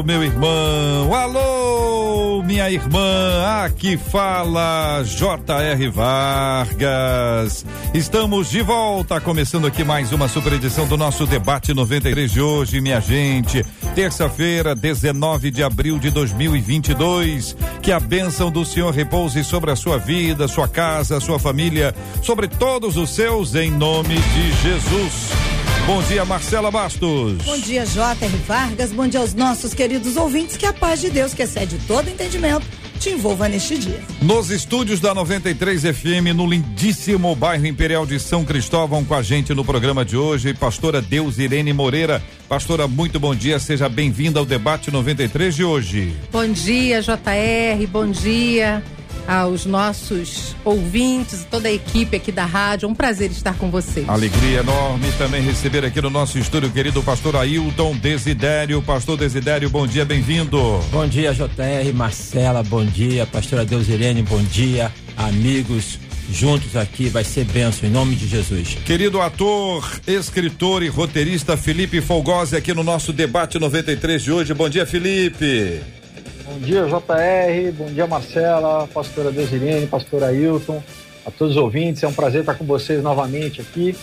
meu irmão. Alô, minha irmã. Aqui fala J.R. Vargas. Estamos de volta, começando aqui mais uma super edição do nosso debate 93 de hoje, minha gente. Terça-feira, 19 de abril de 2022. Que a bênção do Senhor repouse sobre a sua vida, sua casa, sua família, sobre todos os seus, em nome de Jesus. Bom dia, Marcela Bastos. Bom dia, J.R. Vargas. Bom dia aos nossos queridos ouvintes. Que a paz de Deus, que excede todo entendimento, te envolva neste dia. Nos estúdios da 93 FM, no lindíssimo bairro Imperial de São Cristóvão, com a gente no programa de hoje, pastora Deus Irene Moreira. Pastora, muito bom dia, seja bem-vinda ao debate 93 de hoje. Bom dia, JR, bom dia aos nossos ouvintes, toda a equipe aqui da rádio. É um prazer estar com vocês. Alegria enorme também receber aqui no nosso estúdio o querido pastor Ailton Desidério. Pastor Desidério, bom dia, bem-vindo. Bom dia, JR, Marcela, bom dia, pastora Deusirene, bom dia, amigos. Juntos aqui vai ser benção em nome de Jesus. Querido ator, escritor e roteirista Felipe Folgosi aqui no nosso debate 93 de hoje. Bom dia, Felipe. Bom dia, JR. Bom dia, Marcela, pastora Desirene, pastora Ailton, a todos os ouvintes. É um prazer estar com vocês novamente aqui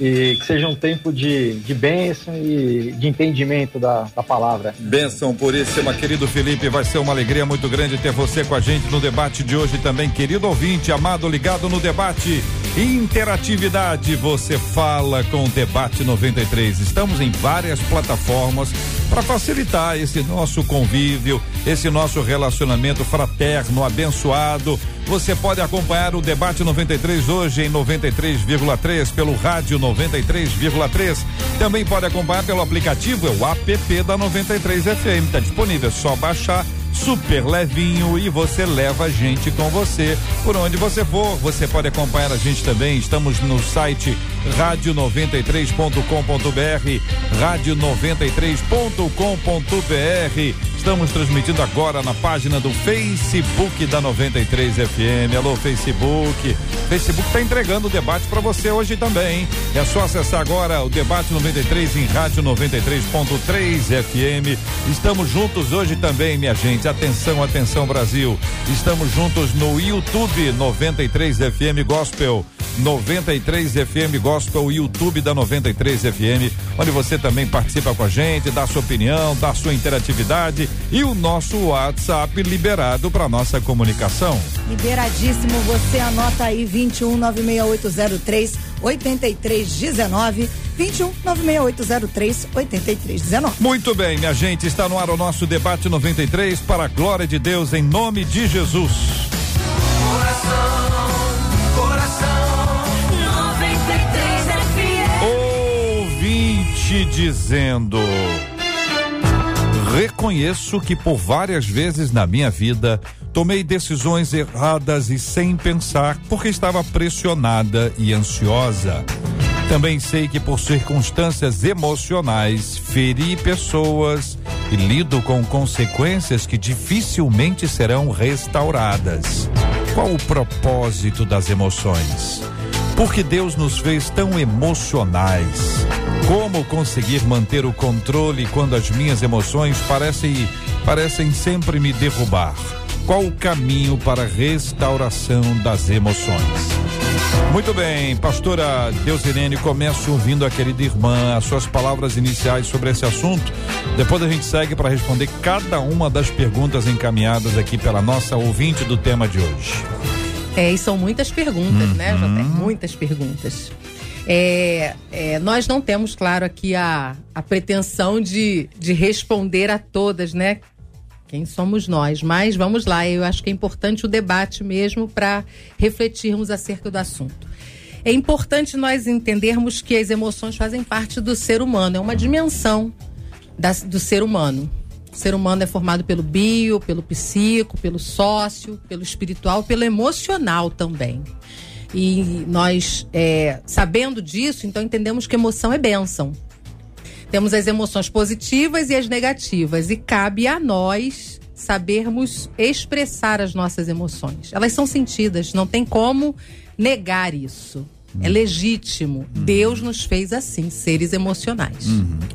e que seja um tempo de, de bênção e de entendimento da, da palavra. Bênção puríssima, querido Felipe. Vai ser uma alegria muito grande ter você com a gente no debate de hoje também, querido ouvinte, amado, ligado no debate. Interatividade, você fala com o Debate 93. Estamos em várias plataformas para facilitar esse nosso convívio, esse nosso relacionamento fraterno, abençoado. Você pode acompanhar o Debate 93 hoje em 93,3 pelo rádio 93,3. Também pode acompanhar pelo aplicativo, é o app da 93 FM. Está disponível, é só baixar super levinho e você leva a gente com você por onde você for. Você pode acompanhar a gente também. Estamos no site rádio93.com.br, rádio93.com.br. Estamos transmitindo agora na página do Facebook da 93 FM. Alô, Facebook. Facebook está entregando o debate para você hoje também. É só acessar agora o debate 93 em rádio 93.3 FM. Estamos juntos hoje também, minha gente. Atenção, atenção, Brasil. Estamos juntos no YouTube 93 FM Gospel. 93 FM Gospel, YouTube da 93 FM, onde você também participa com a gente, dá sua opinião, dá sua interatividade e o nosso WhatsApp liberado para nossa comunicação. Liberadíssimo, você anota aí 21 96803 8319 21 96803 8319. Muito bem, minha gente, está no ar o nosso debate 93 para a glória de Deus em nome de Jesus. Coração, Ouvinte dizendo: Reconheço que por várias vezes na minha vida tomei decisões erradas e sem pensar, porque estava pressionada e ansiosa. Também sei que por circunstâncias emocionais feri pessoas e lido com consequências que dificilmente serão restauradas. Qual o propósito das emoções? Porque Deus nos fez tão emocionais. Como conseguir manter o controle quando as minhas emoções parecem parecem sempre me derrubar? Qual o caminho para a restauração das emoções? Muito bem, pastora Deusirene, começo ouvindo a querida irmã, as suas palavras iniciais sobre esse assunto. Depois a gente segue para responder cada uma das perguntas encaminhadas aqui pela nossa ouvinte do tema de hoje. É, e são muitas perguntas, né, Uhum. JR? Muitas perguntas. É, é, nós não temos, claro, aqui a, a pretensão de, de responder a todas, né? Quem somos nós? Mas vamos lá, eu acho que é importante o debate mesmo para refletirmos acerca do assunto. É importante nós entendermos que as emoções fazem parte do ser humano, é uma dimensão da- do ser humano. O ser humano é formado pelo bio, pelo psico, pelo sócio, pelo espiritual, pelo emocional também. E nós, é, sabendo disso, então entendemos que emoção é bênção. Temos as emoções positivas e as negativas, e cabe a nós sabermos expressar as nossas emoções. Elas são sentidas, não tem como negar isso. É legítimo. Deus nos fez assim, seres emocionais.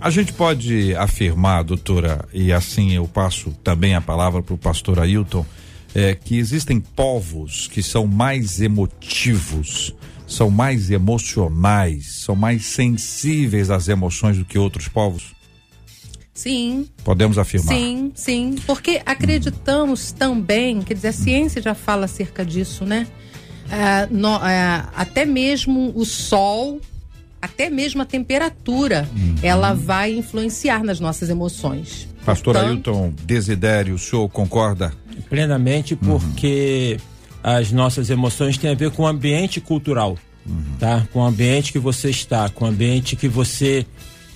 A gente pode afirmar, doutora, e assim eu passo também a palavra para o pastor Ailton, é, que existem povos que são mais emotivos, são mais emocionais, são mais sensíveis às emoções do que outros povos? Sim, Podemos afirmar. sim, sim. Porque acreditamos também, quer dizer, a ciência já fala acerca disso, né? Ah, no- ah, até mesmo o sol, até mesmo a temperatura, ela vai influenciar nas nossas emoções. Pastor Portanto, Ailton Desidério, o senhor concorda? Plenamente, porque as nossas emoções têm a ver com o ambiente cultural, tá? Com o ambiente que você está, com o ambiente que você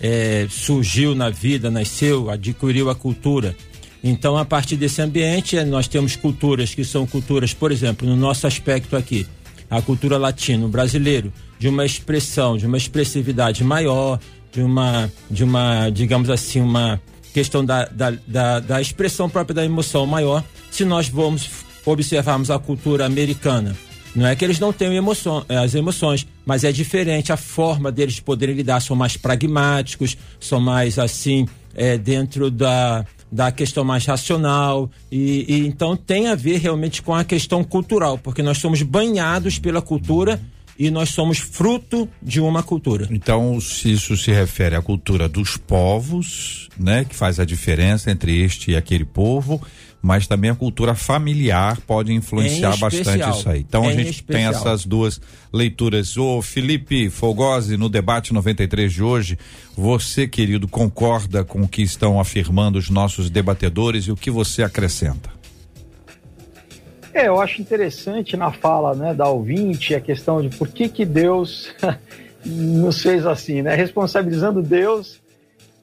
eh, surgiu na vida, nasceu, adquiriu a cultura. Então, a partir desse ambiente, eh, nós temos culturas que são culturas, por exemplo, no nosso aspecto aqui, a cultura latino brasileiro, de uma expressão, de uma expressividade maior, de uma, de uma digamos assim, uma questão da, da, da, da expressão própria da emoção maior, se nós vamos observarmos a cultura americana. Não é que eles não tenham emoção, eh, as emoções, mas é diferente a forma deles poderem lidar. São mais pragmáticos, são mais assim, eh, dentro da, da questão mais racional. E, e então tem a ver realmente com a questão cultural, porque nós somos banhados pela cultura e nós somos fruto de uma cultura. Então, se isso se refere à cultura dos povos, né, que faz a diferença entre este e aquele povo, mas também a cultura familiar pode influenciar Em bastante especial. isso aí. Então a Em gente tem especial. essas duas leituras. Ô Felipe Fogosi, no debate 93 de hoje, você, querido, concorda com o que estão afirmando os nossos debatedores e o que você acrescenta? É, eu acho interessante na fala né, da ouvinte a questão de por que, que Deus nos fez assim, né? Responsabilizando Deus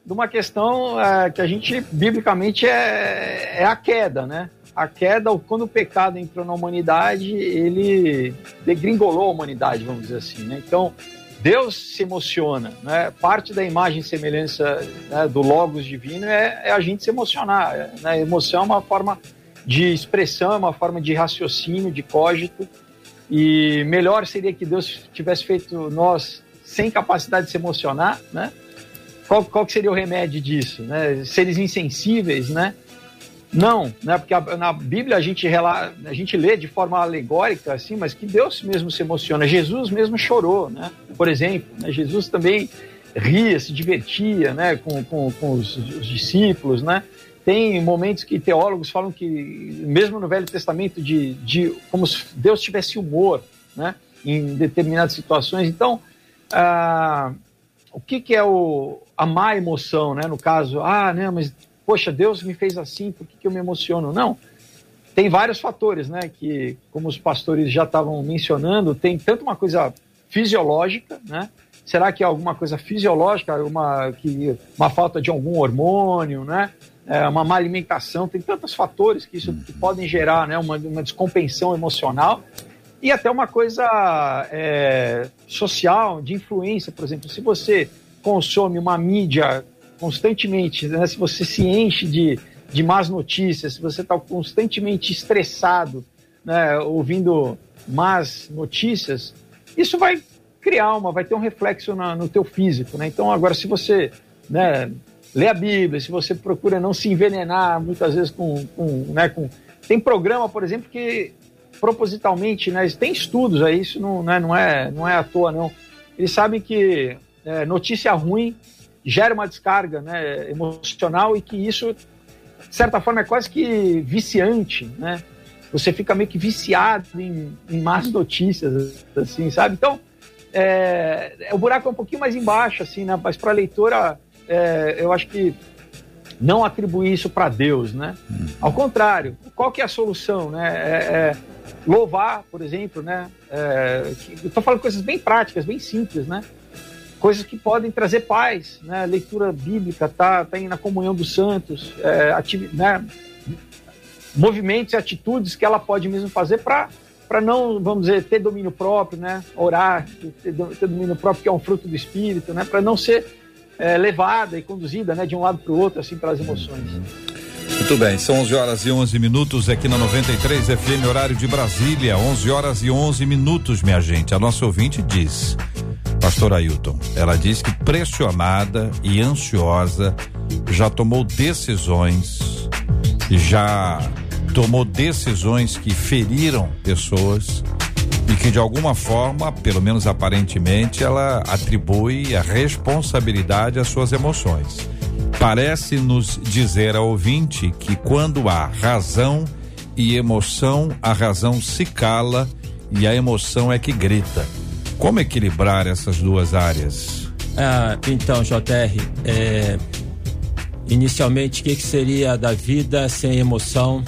de uma questão é, que a gente, biblicamente, é, é a queda, né? A queda, quando o pecado entrou na humanidade, ele degringolou a humanidade, vamos dizer assim, né? Então, Deus se emociona, né? Parte da imagem e semelhança né, do Logos divino é, é a gente se emocionar, é, né? Emoção é uma forma de expressão, é uma forma de raciocínio, de cógito. E melhor seria que Deus tivesse feito nós sem capacidade de se emocionar, né? Qual, qual que seria o remédio disso, né? Seres insensíveis, né? Não, né? Porque a- na Bíblia a gente, rela, a gente lê de forma alegórica, assim, mas que Deus mesmo se emociona. Jesus mesmo chorou, né? Por exemplo, né? Jesus também ria, se divertia, né? Com, com, com os, os discípulos, né? Tem momentos que teólogos falam que, mesmo no Velho Testamento, de, de como se Deus tivesse humor, né? Em determinadas situações. Então, ah, o que, que é o, a má emoção, né? No caso, ah, né, mas poxa, Deus me fez assim, por que, que eu me emociono? Não. Tem vários fatores, né? Que, como os pastores já estavam mencionando, tem tanto uma coisa fisiológica, né? Será que é alguma coisa fisiológica, uma, que, uma falta de algum hormônio, né? É, uma má alimentação, tem tantos fatores que isso que podem gerar né, uma, uma descompensão emocional e até uma coisa é, social, de influência, por exemplo, se você consome uma mídia constantemente, né, se você se enche de, de más notícias, se você está constantemente estressado, né, ouvindo más notícias, isso vai criar uma, vai ter um reflexo na- no teu físico, né? Então agora se você, né, lê a Bíblia, se você procura não se envenenar muitas vezes com, com, né, com tem programa, por exemplo, que propositalmente, né, tem estudos aí, isso não, né, não é não é à toa não. Eles sabem que é, notícia ruim gera uma descarga, né, emocional e que isso de certa forma é quase que viciante, né? Você fica meio que viciado em, em más notícias, assim, sabe? Então, é, é, o buraco é um pouquinho mais embaixo, assim, né? Mas para a leitora, é, eu acho que não atribuir isso para Deus, né? Ao contrário, qual que é a solução, né? É, é louvar, por exemplo, né? É, tô falando coisas bem práticas, bem simples, né? Coisas que podem trazer paz, né? Leitura bíblica, tá, tá na comunhão dos santos, é, ativi- né? movimentos e atitudes que ela pode mesmo fazer para para não, vamos dizer, ter domínio próprio, né? Orar, ter, ter domínio próprio, que é um fruto do espírito, né? Para não ser é, levada e conduzida, né, de um lado para o outro, assim, pelas emoções. Muito bem, são 11 horas e 11 minutos aqui na 93 FM, horário de Brasília. 11 horas e 11 minutos, minha gente. A nossa ouvinte diz, Pastor Ailton, ela diz que pressionada e ansiosa já tomou decisões, já tomou decisões que feriram pessoas e que de alguma forma, pelo menos aparentemente, ela atribui a responsabilidade às suas emoções. Parece nos dizer a ouvinte que quando há razão e emoção, a razão se cala e a emoção é que grita. Como equilibrar essas duas áreas? Ah, então, JR, é, inicialmente, o que, que seria da vida sem emoção?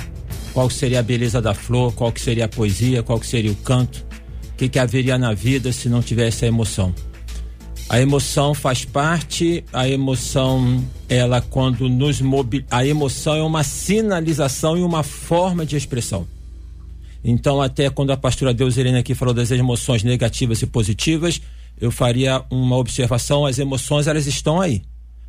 Qual seria a beleza da flor? Qual que seria a poesia? Qual que seria o canto? O que, que haveria na vida se não tivesse a emoção? A emoção faz parte, a emoção, ela quando nos mobil... a emoção é uma sinalização e uma forma de expressão. Então, até quando a pastora Deuselina aqui falou das emoções negativas e positivas, eu faria uma observação, as emoções elas estão aí.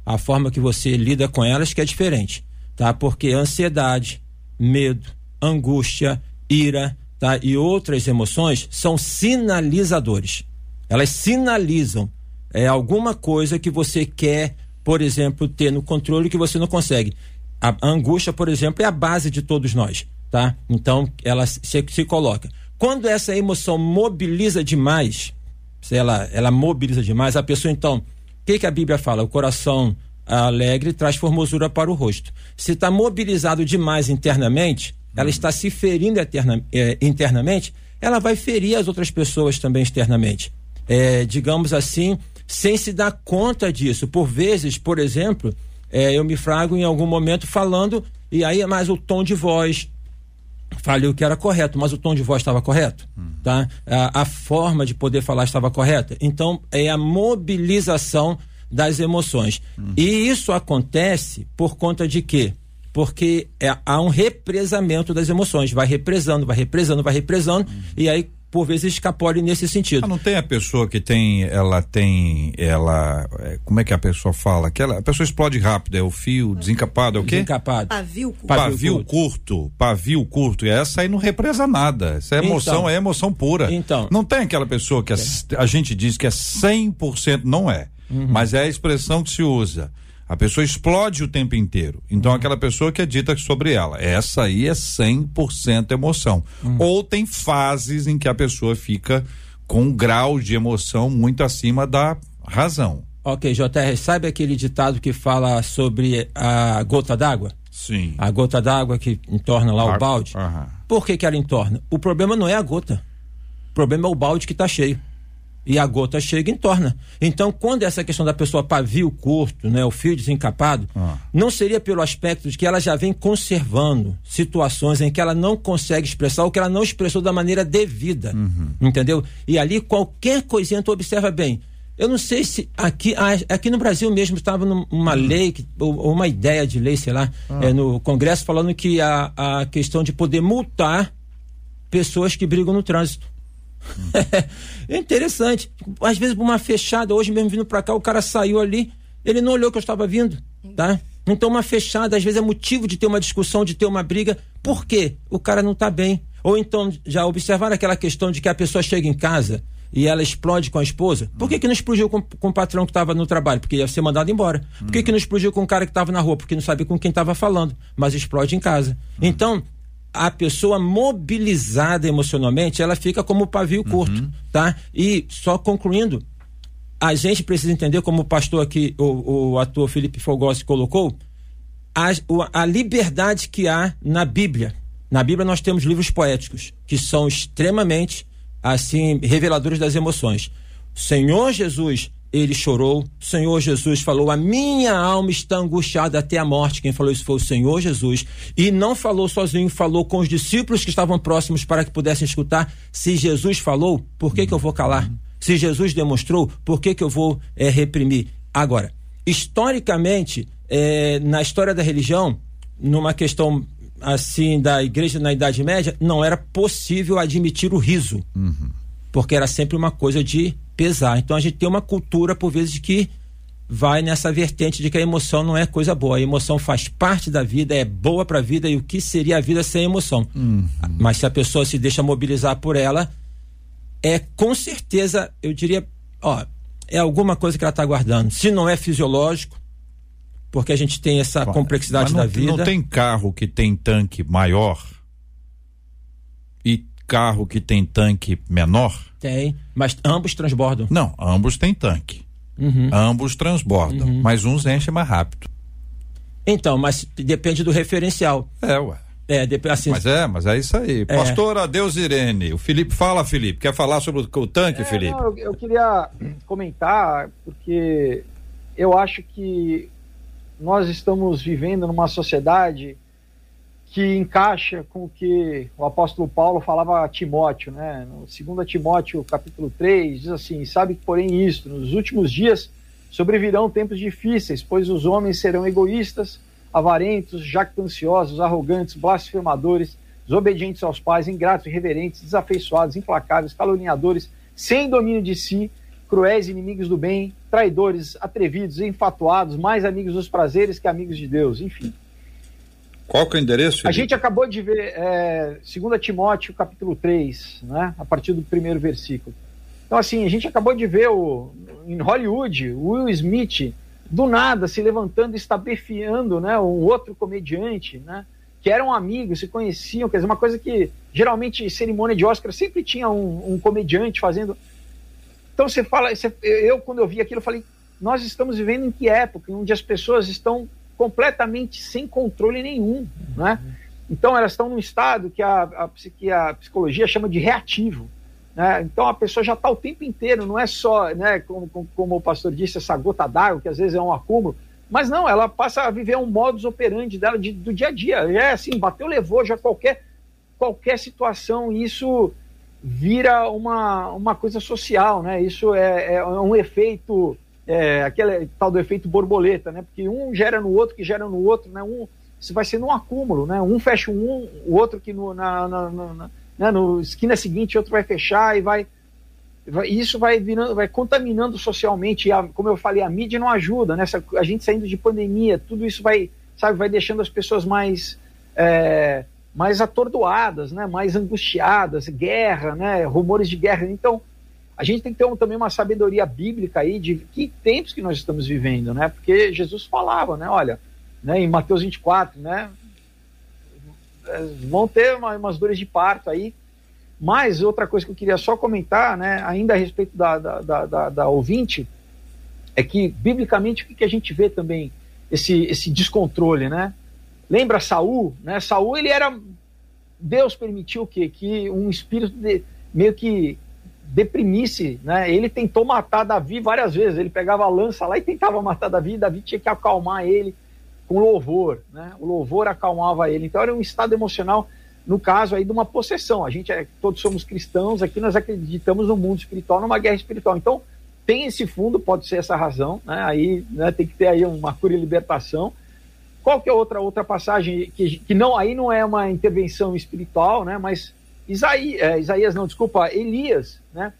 A forma que você lida com elas que é diferente, tá? Porque ansiedade, medo, angústia, ira, tá? E outras emoções são sinalizadores. Elas sinalizam é alguma coisa que você quer, por exemplo, ter no controle que você não consegue. A angústia, por exemplo, é a base de todos nós, tá? Então, ela se, se coloca. Quando essa emoção mobiliza demais, se ela, ela mobiliza demais, a pessoa então, o que, que a Bíblia fala? O coração alegre traz formosura para o rosto. Se está mobilizado demais internamente, ela está se ferindo eterna, eh, internamente, ela vai ferir as outras pessoas também externamente. É, digamos assim, sem se dar conta disso. Por vezes, por exemplo, é, eu me frago em algum momento falando, e aí é mais o tom de voz. Falei o que era correto, mas o tom de voz estava correto, tá? A, a forma de poder falar estava correta. Então, é a mobilização das emoções. E isso acontece por conta de quê? Porque é, há um represamento das emoções. Vai represando, vai represando, vai represando, e aí por vezes escapole nesse sentido. Ah, não tem a pessoa que tem, ela tem, ela, é, como é que a pessoa fala? Aquela, a pessoa explode rápido, é o fio desencapado, é o quê? Desencapado. Pavio curto. Pavio Pavio curto. curto, pavio curto, e essa aí não represa nada. Essa é emoção, Então. é emoção pura. Então. Não tem aquela pessoa que é, a gente diz que é 100%, não é, Uhum. mas é a expressão que se usa. A pessoa explode o tempo inteiro. Então, aquela pessoa que é dita sobre ela. Essa aí é 100% emoção. Ou tem fases em que a pessoa fica com um grau de emoção muito acima da razão. Ok, JR, sabe aquele ditado que fala sobre a gota d'água? Sim. A gota d'água que entorna lá o balde? Aham. Por que, que ela entorna? O problema não é a gota. O problema é o balde que está cheio. E a gota chega e entorna. Então, quando essa questão da pessoa pavio curto, né, o fio desencapado, Ah. não seria pelo aspecto de que ela já vem conservando situações em que ela não consegue expressar ou que ela não expressou da maneira devida. Entendeu? E ali, qualquer coisinha, tu observa bem. Eu não sei se aqui, ah, aqui no Brasil mesmo estava numa lei, que- ou, uma ideia de lei, sei lá, é, no Congresso, falando que a, a questão de poder multar pessoas que brigam no trânsito. É interessante. Às vezes, por uma fechada, hoje mesmo vindo pra cá, o cara saiu ali, ele não olhou que eu estava vindo, tá? Então, uma fechada, às vezes, é motivo de ter uma discussão, de ter uma briga. Por quê? O cara não tá bem. Ou então, já observaram aquela questão de que a pessoa chega em casa e ela explode com a esposa? Por que, que não explodiu com, com o patrão que estava no trabalho? Porque ia ser mandado embora. Por que, que não explodiu com o cara que estava na rua? Porque não sabia com quem estava falando, mas explode em casa. Então, a pessoa mobilizada emocionalmente, ela fica como pavio curto, tá? E só concluindo, a gente precisa entender, como o pastor aqui, o, o ator Felipe Fogossi colocou, a, a liberdade que há na Bíblia. Na Bíblia nós temos livros poéticos que são extremamente assim reveladores das emoções. Senhor Jesus, ele chorou. O Senhor Jesus falou: "A minha alma está angustiada até a morte". Quem falou isso foi o Senhor Jesus e não falou sozinho, falou com os discípulos que estavam próximos para que pudessem escutar. Se Jesus falou, por que que eu vou calar? Se Jesus demonstrou, por que, que eu vou é, reprimir? Agora, historicamente, é, na história da religião, numa questão assim da igreja na Idade Média, não era possível admitir o riso. Porque era sempre uma coisa de pesar. Então a gente tem uma cultura, por vezes, que vai nessa vertente de que a emoção não é coisa boa. A emoção faz parte da vida, é boa para a vida e o que seria a vida sem emoção? Mas se a pessoa se deixa mobilizar por ela, é com certeza, eu diria, ó, é alguma coisa que ela está guardando. Se não é fisiológico, porque a gente tem essa complexidade Mas não, da vida. Não tem carro que tem tanque maior e carro que tem tanque menor? Tem, mas ambos transbordam. Não, ambos têm tanque. Ambos transbordam, mas uns enchem mais rápido. Então, mas depende do referencial. É, ué. É, dep- assim, Mas é, mas é isso aí. Pastora Deus Irene, o Felipe fala, Felipe. Quer falar sobre o, o tanque, É, Felipe? não, eu, eu queria comentar, porque eu acho que nós estamos vivendo numa sociedade que encaixa com o que o apóstolo Paulo falava a Timóteo, né? No 2 Timóteo, capítulo 3, diz assim: Sabe, porém, isto, nos últimos dias sobrevirão tempos difíceis, pois os homens serão egoístas, avarentos, jactanciosos, arrogantes, blasfemadores, desobedientes aos pais, ingratos, irreverentes, desafeiçoados, implacáveis, caluniadores, sem domínio de si, cruéis, inimigos do bem, traidores, atrevidos, enfatuados, mais amigos dos prazeres que amigos de Deus, enfim. Qual que é o endereço? A Felipe? gente acabou de ver é, 2 Timóteo, capítulo 3, né, a partir do primeiro versículo. Então, assim, a gente acabou de ver o, em Hollywood o Will Smith, do nada, se levantando, estabefiando né, um outro comediante, né, que eram amigos, se conheciam, quer dizer, uma coisa que geralmente cerimônia de Oscar sempre tinha um, um comediante fazendo. Então você fala, você- eu quando eu vi aquilo, eu falei, nós estamos vivendo em que época? Onde as pessoas estão completamente sem controle nenhum, né? Então elas estão num estado que a, a, que a psicologia chama de reativo. Né? Então a pessoa já está o tempo inteiro, não é só, né, como, como, como o pastor disse, essa gota d'água, que às vezes é um acúmulo, mas não, ela passa a viver um modus operandi dela de- do dia a dia. É assim, bateu, levou, já qualquer, qualquer situação, isso vira uma, uma coisa social, né? Isso é, é um efeito, é, aquele tal do efeito borboleta, né? Porque um gera no outro, que gera no outro, né? Um, isso vai sendo um acúmulo, né? Um fecha um, o outro que no, na, na, na, na- né? no esquina seguinte, outro vai fechar e vai, vai- isso vai virando, vai contaminando socialmente. A- como eu falei, a mídia não ajuda, né? A gente saindo de pandemia, tudo isso vai, sabe, vai deixando as pessoas mais é, mais atordoadas, né? Mais angustiadas, guerra, né? Rumores de guerra. Então, a gente tem que ter um- também uma sabedoria bíblica aí de que tempos que nós estamos vivendo, né? Porque Jesus falava, né? Olha, né? Em Mateus 24, né? eh, Vão ter uma- umas dores de parto aí. Mas outra coisa que eu queria só comentar, né? Ainda a respeito da, da, da, da- da ouvinte, é que biblicamente o que, que a gente vê também esse, esse descontrole, né? Lembra Saul, né? Saul ele era Deus permitiu que que um espírito de- meio que deprimisse, né? Ele tentou matar Davi várias vezes. Ele pegava a lança lá e tentava matar Davi. Davi tinha que acalmar ele com louvor, né? O louvor acalmava ele. Então era um estado emocional no caso aí de uma possessão. A gente é, todos somos cristãos, aqui nós acreditamos no mundo espiritual, numa guerra espiritual. Então tem esse fundo, pode ser essa razão, né? Aí né, tem que ter aí uma cura e libertação. Qual que é outra outra passagem que, que não aí não é uma intervenção espiritual, né? Mas Isaías, é, Isaías não, desculpa, Elias, né?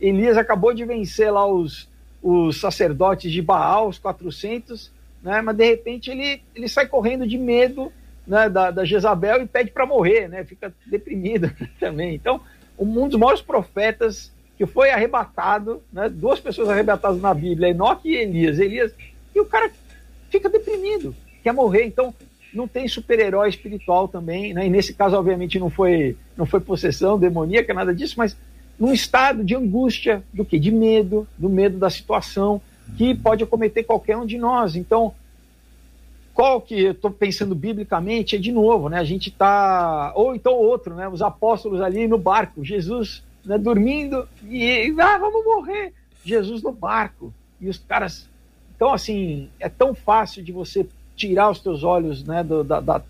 Elias acabou de vencer lá os, os sacerdotes de Baal, os 400, né? Mas de repente ele, ele sai correndo de medo né, da, da Jezabel e pede para morrer, né? Fica deprimido também. Então, um dos maiores profetas que foi arrebatado, né? Duas pessoas arrebatadas na Bíblia, Enoque e Elias. Elias e o cara fica deprimido, quer morrer. Então, não tem super-herói espiritual também, né? E nesse caso, obviamente, não foi, não foi possessão demoníaca, nada disso, mas num estado de angústia, do que? De medo, do medo da situação, que pode acometer qualquer um de nós. Então, qual que eu estou pensando biblicamente é de novo, né? A gente está ou então outro, né? Os apóstolos ali no barco, Jesus né, dormindo e ah, vamos morrer, Jesus no barco e os caras. Então assim é tão fácil de você tirar os teus olhos, né? Do, da, da,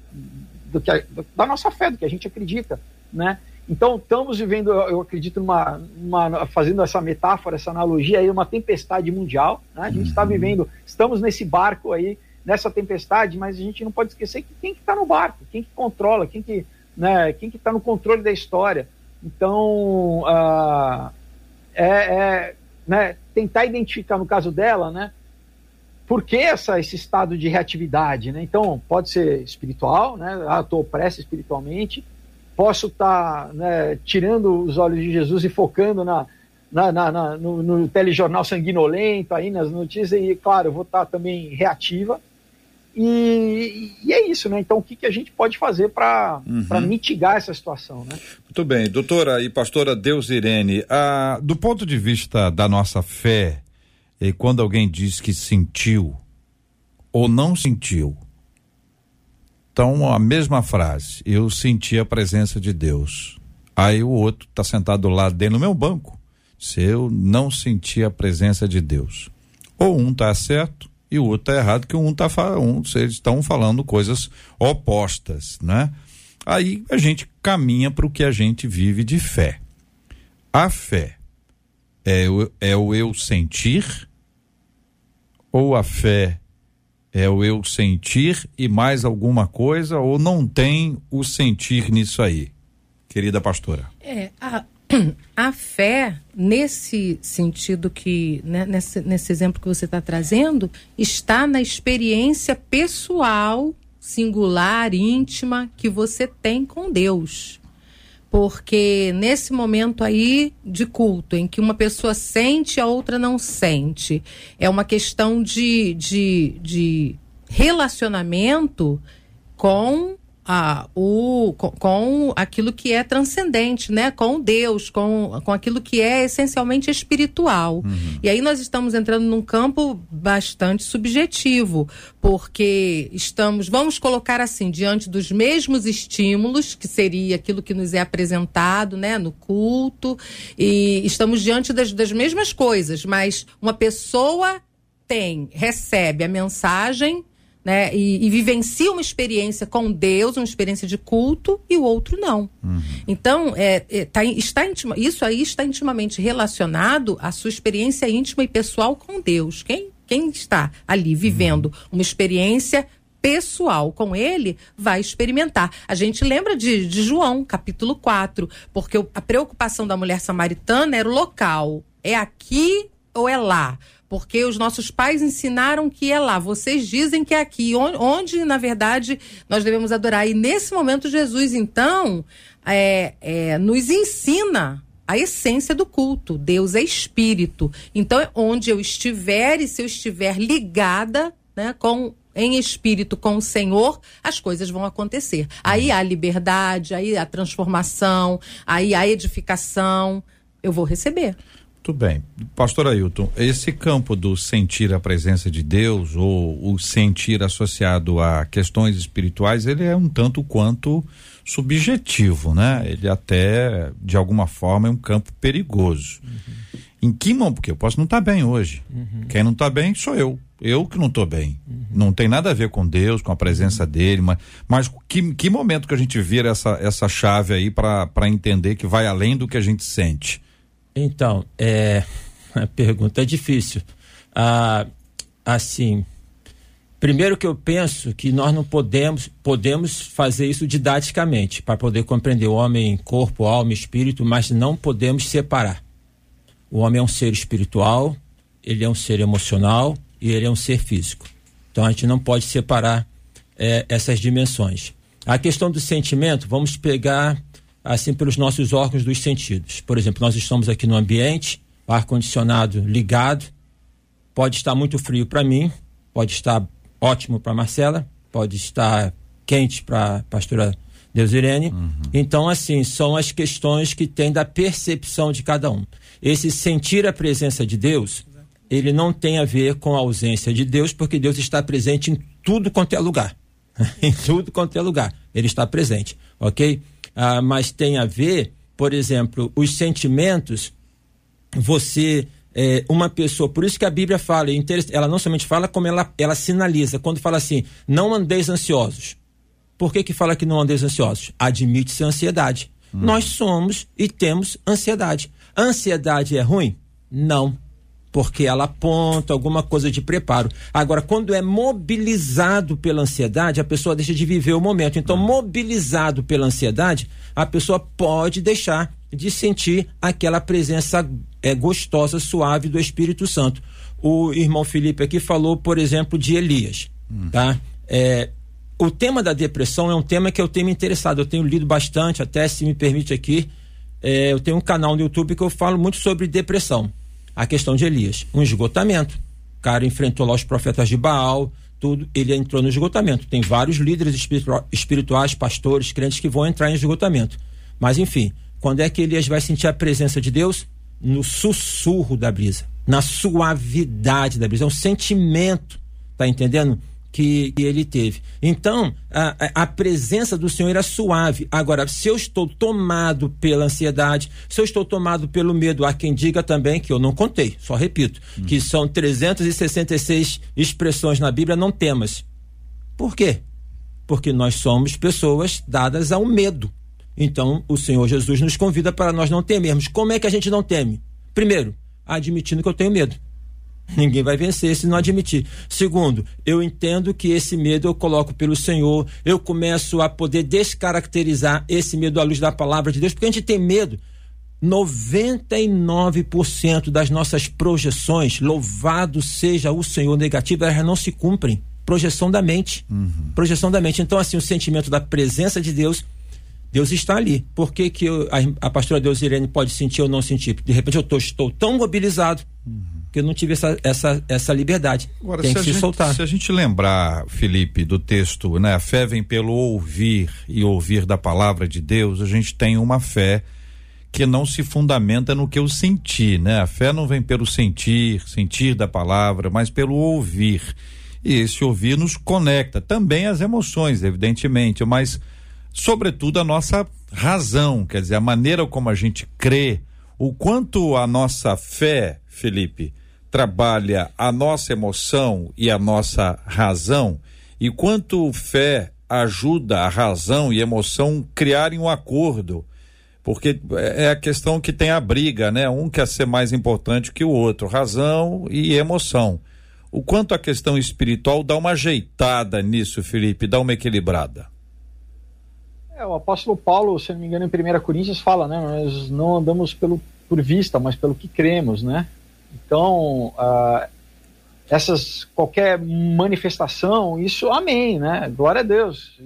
do que a- da nossa fé, do que a gente acredita, né? Então, estamos vivendo, eu acredito, numa, numa- fazendo essa metáfora, essa analogia aí, uma tempestade mundial. Né? A gente está vivendo, estamos nesse barco aí, nessa tempestade, mas a gente não pode esquecer que quem que está no barco, quem que controla, quem que né, quem que está no controle da história. Então, ah, é, é, né, tentar identificar, no caso dela, né, por que essa, esse estado de reatividade, né? Então, pode ser espiritual, né? Ah, estou opresso espiritualmente, posso estar né, tirando os olhos de Jesus e focando na, na, na- na- no, no telejornal sanguinolento, aí nas notícias, e claro, vou estar também reativa. E, e é isso, né? Então, o que, que a gente pode fazer para mitigar essa situação, né? Muito bem, doutora e pastora Deus Irene, ah, do ponto de vista da nossa fé, e quando alguém diz que sentiu ou não sentiu, então a mesma frase, eu senti a presença de Deus. Aí o outro está sentado lá dentro do meu banco, se eu não senti a presença de Deus. Ou um está certo e o outro está errado, que um tá um, vocês estão falando coisas opostas, né? Aí a gente caminha para o que a gente vive de fé. A fé é o, é o eu sentir ou a fé é o eu sentir e mais alguma coisa ou não tem o sentir nisso aí, querida pastora? É, a, a fé, nesse sentido que, né, nesse, nesse exemplo que você está trazendo, está na experiência pessoal, singular, íntima que você tem com Deus. Porque nesse momento aí de culto, em que uma pessoa sente e a outra não sente, é uma questão de, de, de relacionamento com a, o, com, com aquilo que é transcendente, né? Com Deus, com, com aquilo que é essencialmente espiritual. E aí nós estamos entrando num campo bastante subjetivo, porque estamos, vamos colocar assim, diante dos mesmos estímulos, que seria aquilo que nos é apresentado, né? No culto, e estamos diante das, das mesmas coisas, mas uma pessoa tem, recebe a mensagem né, e, e vivencia uma experiência com Deus, uma experiência de culto, e o outro não. Então, é, é, tá, está intima- isso aí está intimamente relacionado à sua experiência íntima e pessoal com Deus. Quem, quem está ali vivendo uma experiência pessoal com ele vai experimentar. A gente lembra de, de João, capítulo 4, porque a preocupação da mulher samaritana era o local. É aqui ou é lá? Porque os nossos pais ensinaram que é lá. Vocês dizem que é aqui, onde, na verdade, nós devemos adorar. E nesse momento, Jesus, então, é, é, nos ensina a essência do culto. Deus é espírito. Então, é onde eu estiver e se eu estiver ligada né, com em espírito com o Senhor, as coisas vão acontecer. Aí há liberdade, aí há transformação, aí há edificação. Eu vou receber. Muito bem. Pastor Ailton, esse campo do sentir a presença de Deus ou o sentir associado a questões espirituais, ele é um tanto quanto subjetivo, né? Ele até, de alguma forma, é um campo perigoso. Em que momento? Porque eu posso não estar bem hoje. Quem não está bem sou eu. Eu que não estou bem. Não tem nada a ver com Deus, com a presença dele, mas, mas que, que momento que a gente vira essa, essa chave aí para entender que vai além do que a gente sente? Então, é, a pergunta é difícil. Ah, assim, primeiro que eu penso que nós não podemos podemos fazer isso didaticamente para poder compreender o homem corpo, alma, espírito, mas não podemos separar. O homem é um ser espiritual, ele é um ser emocional e ele é um ser físico. Então a gente não pode separar eh, essas dimensões. A questão do sentimento, vamos pegar assim pelos nossos órgãos dos sentidos. Por exemplo, nós estamos aqui no ambiente, ar condicionado ligado, pode estar muito frio para mim, pode estar ótimo para Marcela, pode estar quente para pastora Deusirene. Então, assim, são as questões que tem da percepção de cada um. Esse sentir a presença de Deus, ele não tem a ver com a ausência de Deus, porque Deus está presente em tudo quanto é lugar. em tudo quanto é lugar. Ele está presente, ok? Ah, mas tem a ver, por exemplo, os sentimentos, você é, uma pessoa, por isso que a Bíblia fala, é ela não somente fala, como ela, ela sinaliza, quando fala assim, não andeis ansiosos. Por que que fala que não andeis ansiosos? Admite-se ansiedade. Nós somos e temos ansiedade. Ansiedade é ruim? Não. Porque ela aponta alguma coisa de preparo. Agora, quando é mobilizado pela ansiedade, a pessoa deixa de viver o momento. Então, mobilizado pela ansiedade, a pessoa pode deixar de sentir aquela presença é, gostosa, suave do Espírito Santo. O irmão Felipe aqui falou, por exemplo, de Elias. Tá? É, o tema da depressão é um tema que eu tenho me interessado. Eu tenho lido bastante, até se me permite aqui. é, eu tenho um canal no YouTube que eu falo muito sobre depressão. A questão de Elias. Um esgotamento. O cara enfrentou lá os profetas de Baal, tudo. Ele entrou no esgotamento. Tem vários líderes espiritua- espirituais, pastores, crentes que vão entrar em esgotamento. Mas, enfim, quando é que Elias vai sentir a presença de Deus? No sussurro da brisa, na suavidade da brisa. É um sentimento, tá entendendo? Que, que ele teve. Então, a, a- a presença do Senhor era suave. Agora, se eu estou tomado pela ansiedade, se eu estou tomado pelo medo, há quem diga também que eu não contei, só repito, que são 366 expressões na Bíblia, não temas. Por quê? Porque nós somos pessoas dadas ao medo. Então, o Senhor Jesus nos convida para nós não temermos. Como é que a gente não teme? Primeiro, admitindo que eu tenho medo. Ninguém vai vencer se não admitir. Segundo, eu entendo que esse medo eu coloco pelo Senhor, eu começo a poder descaracterizar esse medo à luz da palavra de Deus, porque a gente tem medo. 99% das nossas projeções, louvado seja o Senhor negativo, elas não se cumprem. Projeção da mente. Projeção da mente. Então, assim, o sentimento da presença de Deus, Deus está ali. Por que, que eu- a, a pastora Deus Irene pode sentir ou não sentir? De repente eu tô, estou tão mobilizado que eu não tive essa, essa, essa liberdade. Agora, Tem se que se gente, soltar. se a gente lembrar, Felipe, do texto, né? A fé vem pelo ouvir e ouvir da palavra de Deus, a gente tem uma fé que não se fundamenta no que eu senti, né? A fé não vem pelo sentir, sentir da palavra, mas pelo ouvir. E esse ouvir nos conecta também às emoções, evidentemente, mas sobretudo a nossa razão, quer dizer, a maneira como a gente crê, o quanto a nossa fé, Felipe, trabalha a nossa emoção e a nossa razão, e quanto fé ajuda a razão e emoção criarem um acordo. Porque é a questão que tem a briga, né? Um quer ser mais importante que o outro, razão e emoção. O quanto a questão espiritual dá uma ajeitada nisso, Felipe, dá uma equilibrada. É, o apóstolo Paulo, se não me engano, em 1 Coríntios fala, né? Nós não andamos pelo, por vista, mas pelo que cremos, né? Então, ah, essas qualquer manifestação, isso, amém, né? Glória a Deus.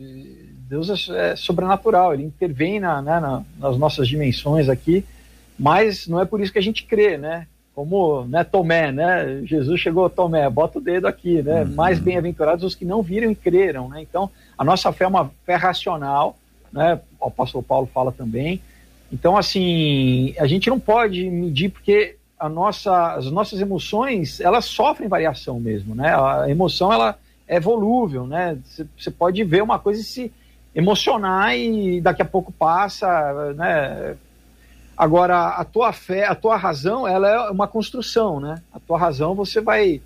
Deus é, é sobrenatural, ele intervém na, né, na- nas nossas dimensões aqui, mas não é por isso que a gente crê, né? Como né, Tomé, né? Jesus chegou, Tomé, bota o dedo aqui, né? Mais bem-aventurados os que não viram e creram, né? Então, a nossa fé é uma fé racional, né? O apóstolo Paulo fala também. Então, assim, a gente não pode medir porque a nossa, as nossas emoções, elas sofrem variação mesmo, né? A emoção, ela é volúvel, né? Você- pode ver uma coisa e se emocionar e daqui a pouco passa, né? Agora, a tua fé, a tua razão, ela é uma construção, né? A tua razão, você vai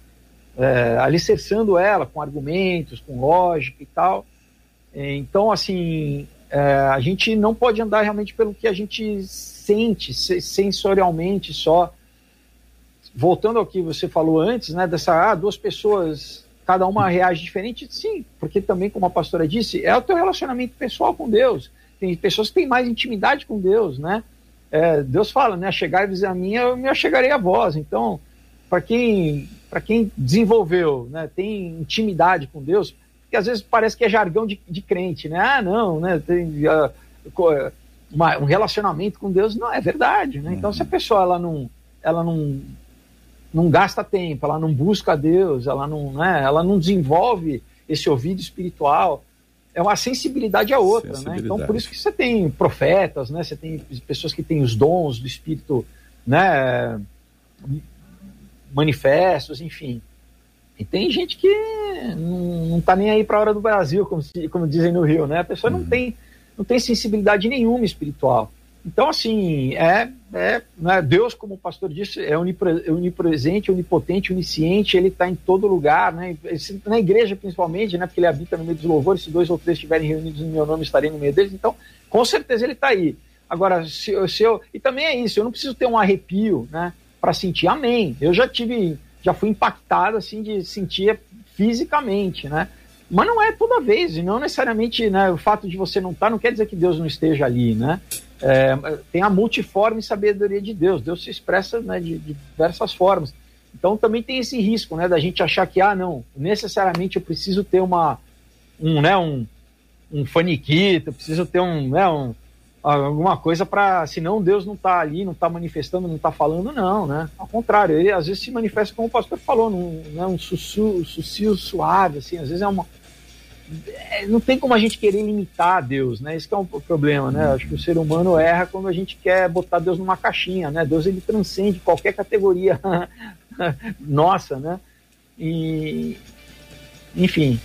é, alicerçando ela com argumentos, com lógica e tal. Então, assim, é, a gente não pode andar realmente pelo que a gente sente, se- sensorialmente só. Voltando ao que você falou antes, né, dessa, ah, duas pessoas, cada uma reage diferente, sim, porque também, como a pastora disse, é o teu relacionamento pessoal com Deus. Tem pessoas que têm mais intimidade com Deus, né? É, Deus fala, né, chegai-vos a mim, eu me achegarei a vós. Então, para quem, quem desenvolveu, né, tem intimidade com Deus, porque às vezes parece que é jargão de, de crente, né? Ah, não, né? Tem uma- um relacionamento com Deus, não é verdade, né? Então, se a pessoa ela não, ela não, não gasta tempo, ela não busca a Deus, ela não, né? Ela não desenvolve esse ouvido espiritual, é uma sensibilidade a outra, né? Então, Sensibilidade. por isso que você tem profetas, né? Você tem pessoas que têm os dons do Espírito, né? Manifestos, enfim. E tem gente que não, não tá nem aí para a hora do Brasil, como, como dizem no Rio, né? A pessoa não tem não tem sensibilidade nenhuma espiritual. Então, assim, é, é né, Deus, como o pastor disse, é onipre- onipresente, onipotente, onisciente, ele está em todo lugar, né? Na igreja, principalmente, né? Porque ele habita no meio dos louvores, se dois ou três estiverem reunidos no meu nome, estarei no meio deles. Então, com certeza ele está aí. Agora, se, se eu. E também é isso, eu não preciso ter um arrepio, né? Para sentir amém. Eu já tive, já fui impactado assim de sentir fisicamente, né? Mas não é toda vez, e não necessariamente, né? O fato de você não estar não quer dizer que Deus não esteja ali, né? É, tem a multiforme sabedoria de Deus. Deus se expressa né, de, de diversas formas. Então também tem esse risco, né, da gente achar que ah, não, necessariamente eu preciso ter uma um, né, um, um faniquito, preciso ter um, né, um alguma coisa para, senão Deus não está ali, não está manifestando, não está falando, não, né? Ao contrário, ele às vezes se manifesta como o pastor falou, num, né, um sussurro, suave, assim, às vezes é uma é, não tem como a gente querer limitar Deus, né? Que é um problema, né? Acho que o ser humano erra quando a gente quer botar Deus numa caixinha, né? Deus ele transcende qualquer categoria nossa, né? E enfim,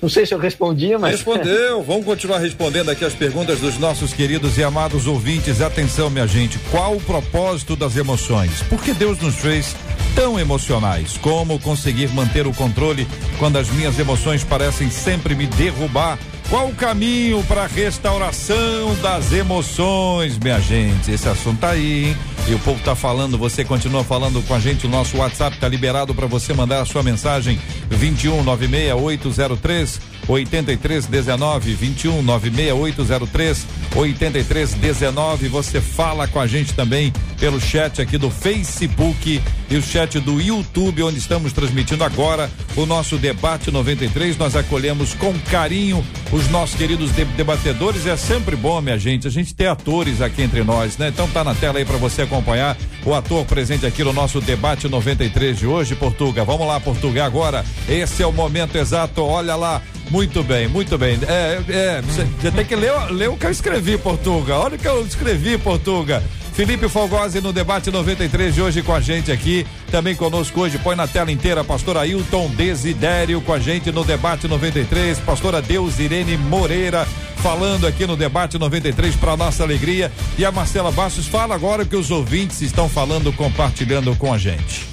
não sei se eu respondi, mas Respondeu. Vamos continuar respondendo aqui as perguntas dos nossos queridos e amados ouvintes. Atenção, minha gente. Qual o propósito das emoções? Por que Deus nos fez tão emocionais? Como conseguir manter o controle quando as minhas emoções parecem sempre me derrubar? Qual o caminho para a restauração das emoções, minha gente? Esse assunto tá aí, hein? E o povo tá falando, você continua falando com a gente, o nosso WhatsApp tá liberado para você mandar a sua mensagem 21 96803 8319 21 96803 8319. Você fala com a gente também pelo chat aqui do Facebook e o chat do YouTube, onde estamos transmitindo agora o nosso debate 93. Nós acolhemos com carinho os nossos queridos de- debatedores. É sempre bom, minha gente, a gente ter atores aqui entre nós, né? Então tá na tela aí para você acompanhar o ator presente aqui no nosso debate 93 de hoje, Portuga. Vamos lá, Portuga, agora. Esse é o momento exato. Olha lá. Muito bem, muito bem. É, é, você tem que ler, ler o que eu escrevi, Portuga. Olha o que eu escrevi, Portuga. Felipe Fogosi no debate 93 de hoje com a gente aqui. Também conosco hoje, põe na tela inteira, pastor Ailton Desidério com a gente no debate 93. Pastora Deus Irene Moreira falando aqui no debate 93 para nossa alegria. E a Marcela Bastos fala agora o que os ouvintes estão falando, compartilhando com a gente.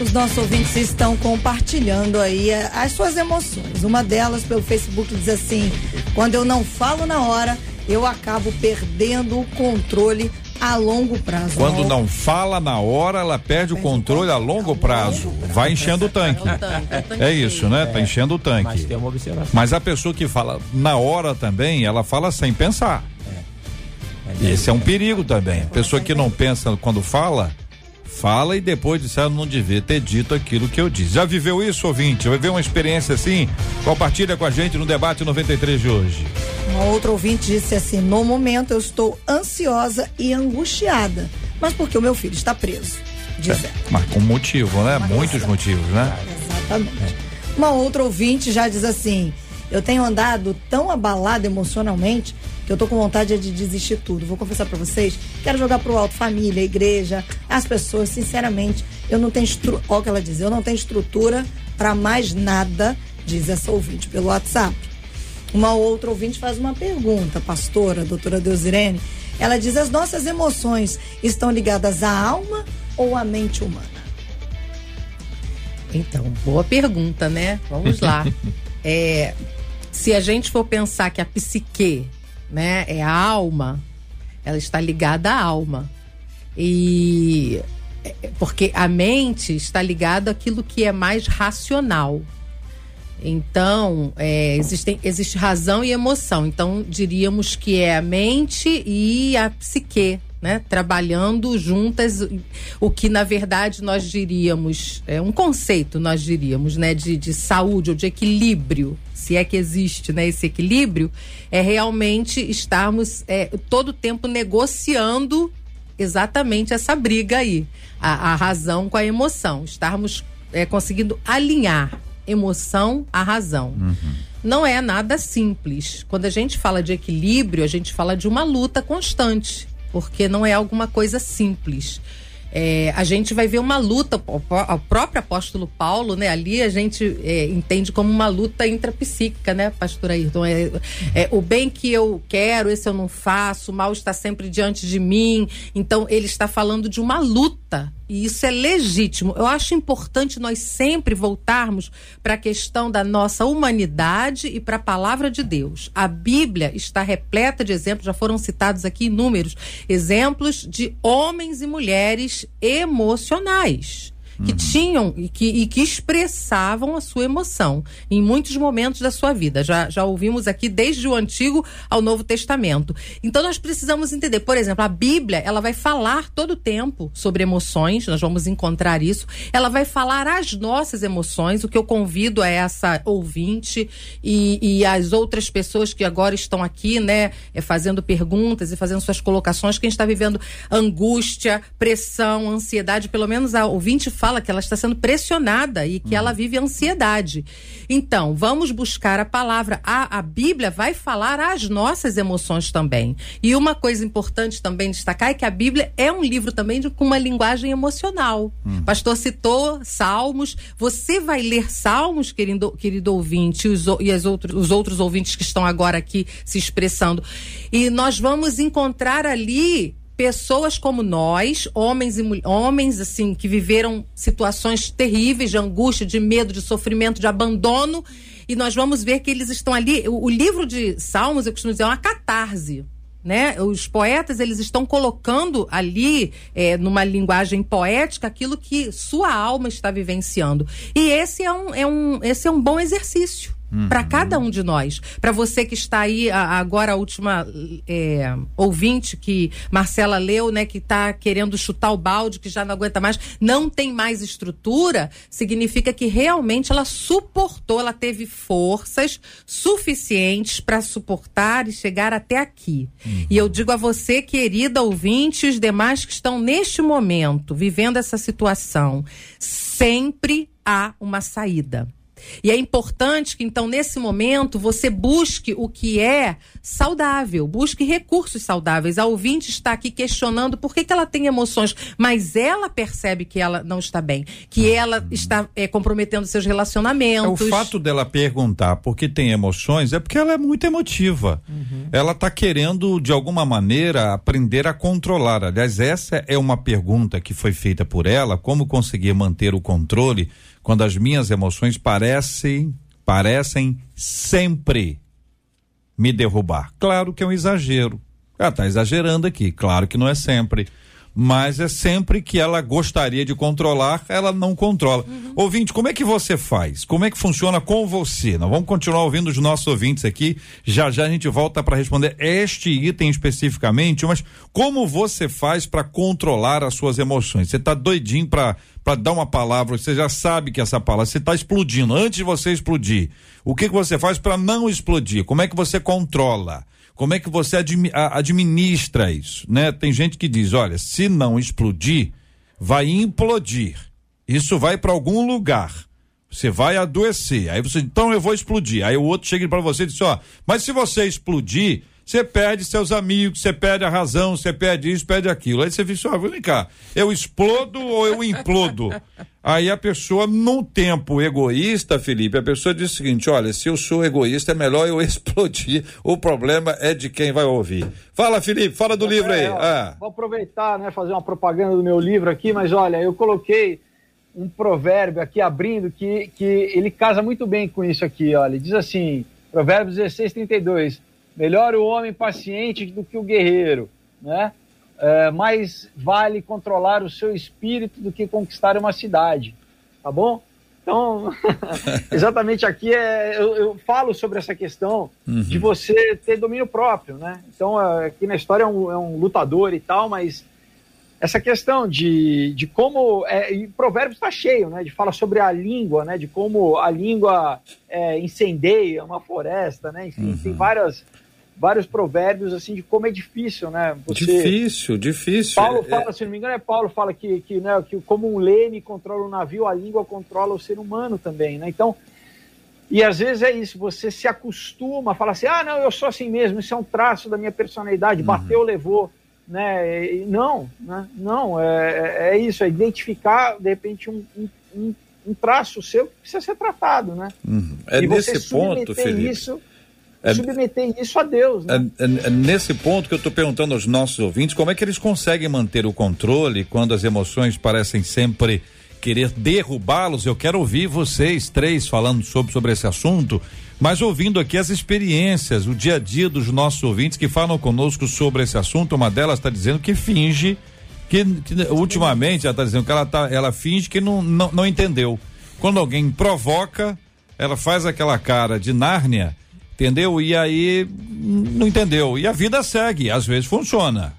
Os nossos ouvintes estão compartilhando aí eh, as suas emoções. Uma delas pelo Facebook diz assim: quando eu não falo na hora, eu acabo perdendo o controle a longo prazo. Quando não fala na hora, ela perde o controle a longo prazo. Vai enchendo o tanque. É o tanque, é o tanque É isso, né? Tá enchendo o Mas tanque. tem uma observação. Mas a pessoa que fala na hora também, ela fala sem pensar. Esse é um perigo também. A pessoa que não pensa quando fala, fala e depois eu não devia ter dito aquilo que eu disse. Já viveu isso, ouvinte? Vai ver uma experiência assim? Compartilha com a gente no debate 93 de hoje. Uma outra ouvinte disse assim: no momento eu estou ansiosa e angustiada, mas porque o meu filho está preso. Diz ela. Mas com motivo, né? Muitos motivos, né? Exatamente. Uma outra ouvinte já diz assim: eu tenho andado tão abalada emocionalmente que eu tô com vontade de desistir tudo. Vou confessar para vocês, quero jogar pro alto família, igreja, as pessoas, sinceramente, eu não tenho estru... Olha o que ela diz, eu não tenho estrutura para mais nada, diz essa ouvinte pelo WhatsApp. Uma outra ouvinte faz uma pergunta, pastora, doutora Deusirene. Ela diz: as nossas emoções estão ligadas à alma ou à mente humana? Então, boa pergunta, né? Vamos lá. É, se a gente for pensar que a psique, né, é a alma, ela está ligada à alma. E é, porque a mente está ligada àquilo que é mais racional. Então, é, existem, existe razão e emoção. Então, diríamos que é a mente e a psique, né? Trabalhando juntas, o que na verdade nós diríamos, é um conceito, nós diríamos, né? De, de saúde ou de equilíbrio, se é que existe, né? Esse equilíbrio, é realmente estarmos é, todo o tempo negociando exatamente essa briga aí, a, a razão com a emoção, estarmos é, conseguindo alinhar emoção à razão. Não é nada simples. Quando a gente fala de equilíbrio, a gente fala de uma luta constante, porque não é alguma coisa simples. É, a gente vai ver uma luta, o próprio apóstolo Paulo, né? Ali a gente é, entende como uma luta intrapsíquica, né, pastor Ayrton? É, é, o bem que eu quero, esse eu não faço, o mal está sempre diante de mim. Então, ele está falando de uma luta e isso é legítimo. Eu acho importante nós sempre voltarmos para a questão da nossa humanidade e para a palavra de Deus. A Bíblia está repleta de exemplos, já foram citados aqui inúmeros exemplos de homens e mulheres emocionais que tinham e que, e que expressavam a sua emoção em muitos momentos da sua vida. Já, já ouvimos aqui desde o Antigo ao Novo Testamento. Então nós precisamos entender, por exemplo, a Bíblia, ela vai falar todo o tempo sobre emoções, nós vamos encontrar isso. Ela vai falar as nossas emoções, o que eu convido a essa ouvinte e, e as outras pessoas que agora estão aqui, né, é, fazendo perguntas e fazendo suas colocações, quem está vivendo angústia, pressão, ansiedade, pelo menos a ouvinte fala que ela está sendo pressionada e que ela vive ansiedade. Então, vamos buscar a palavra. A, a Bíblia vai falar as nossas emoções também. E uma coisa importante também destacar é que a Bíblia é um livro também de, com uma linguagem emocional. Pastor citou Salmos. Você vai ler Salmos, querido, querido ouvinte, os, o- e as outros, os outros ouvintes que estão agora aqui se expressando. E nós vamos encontrar ali pessoas como nós, homens e homens assim que viveram situações terríveis de angústia, de medo, de sofrimento, de abandono, e nós vamos ver que eles estão ali. O, o livro de Salmos, eu costumo dizer, é uma catarse. Né? Os poetas eles estão colocando ali é, numa linguagem poética aquilo que sua alma está vivenciando e esse é um, é um esse é um bom exercício para cada um de nós. Para você que está aí, a- agora a última é, ouvinte que Marcela leu, né, que está querendo chutar o balde, que já não aguenta mais, não tem mais estrutura, significa que realmente ela suportou, ela teve forças suficientes para suportar e chegar até aqui. E eu digo a você, querida ouvinte, e os demais que estão neste momento vivendo essa situação, sempre há uma saída. E é importante que, então, nesse momento, você busque o que é saudável, busque recursos saudáveis. A ouvinte está aqui questionando por que, que ela tem emoções, mas ela percebe que ela não está bem, que ela está é, comprometendo seus É, relacionamentos. o fato dela perguntar por que tem emoções é porque ela é muito emotiva. Ela está querendo, de alguma maneira, aprender a controlar. Aliás, essa é uma pergunta que foi feita por ela: como conseguir manter o controle quando as minhas emoções parecem, parecem sempre me derrubar. Claro que é um exagero. Ela está exagerando aqui, claro que não é sempre. Mas é sempre que ela gostaria de controlar, ela não controla. Ouvinte, como é que você faz? Como é que funciona com você? Nós vamos continuar ouvindo os nossos ouvintes aqui. Já já a gente volta para responder este item especificamente, mas como você faz para controlar as suas emoções? Você está doidinho para para dar uma palavra, você já sabe que essa palavra, você está explodindo. Antes de você explodir, o que, que você faz para não explodir? Como é que você controla? Como é que você administra isso, né? Tem gente que diz, olha, se não explodir, vai implodir. Isso vai para algum lugar. Você vai adoecer. Aí você, então eu vou explodir. Aí o outro chega para você e diz, ó, mas se você explodir, você perde seus amigos, você perde a razão, você perde isso, perde aquilo. Aí você diz, ó, vem cá, eu explodo ou eu implodo? Aí a pessoa, num tempo egoísta, Felipe, a pessoa diz o seguinte: olha, se eu sou egoísta, é melhor eu explodir. O problema é de quem vai ouvir. Fala, Felipe, fala do livro aí. É, Ah. Vou aproveitar, né, fazer uma propaganda do meu livro aqui, mas olha, eu coloquei um provérbio aqui abrindo que, que ele casa muito bem com isso aqui, olha. Ele diz assim, Provérbios 16, 32, melhor o homem paciente do que o guerreiro, né? É, mais vale controlar o seu espírito do que conquistar uma cidade, tá bom? Então, exatamente aqui é, eu, eu falo sobre essa questão de você ter domínio próprio, né? Então, é, aqui na história é um, é um lutador e tal, mas essa questão de, de como é, e Provérbios está cheio, né? De fala sobre a língua, né? De como a língua é, incendeia uma floresta, né? Enfim, tem várias vários provérbios assim de como é difícil, né? Você, Difícil, difícil. Paulo É- fala, se não me engano, é Paulo fala que, que, né, que como um leme controla o navio, a língua controla o ser humano também, né? Então, e às vezes é isso, você se acostuma, fala assim, ah, não, eu sou assim mesmo, isso é um traço da minha personalidade, bateu, levou, né? E não, né? Não, é, é isso, é identificar, de repente, um, um, um- traço seu que precisa ser tratado, né? Uhum. É e você nesse ponto, Felipe. isso submeter isso a Deus, né? É, é, é nesse ponto que eu estou perguntando aos nossos ouvintes, como é que eles conseguem manter o controle quando as emoções parecem sempre querer derrubá-los? Eu quero ouvir vocês três falando sobre, sobre esse assunto, mas ouvindo aqui as experiências, o dia a dia dos nossos ouvintes que falam conosco sobre esse assunto. Uma delas está dizendo que finge que, que ultimamente ela está dizendo que ela, tá, ela finge que não, não, não entendeu. Quando alguém provoca, ela faz aquela cara de Nárnia entendeu? E aí não entendeu. E a vida segue, às vezes funciona.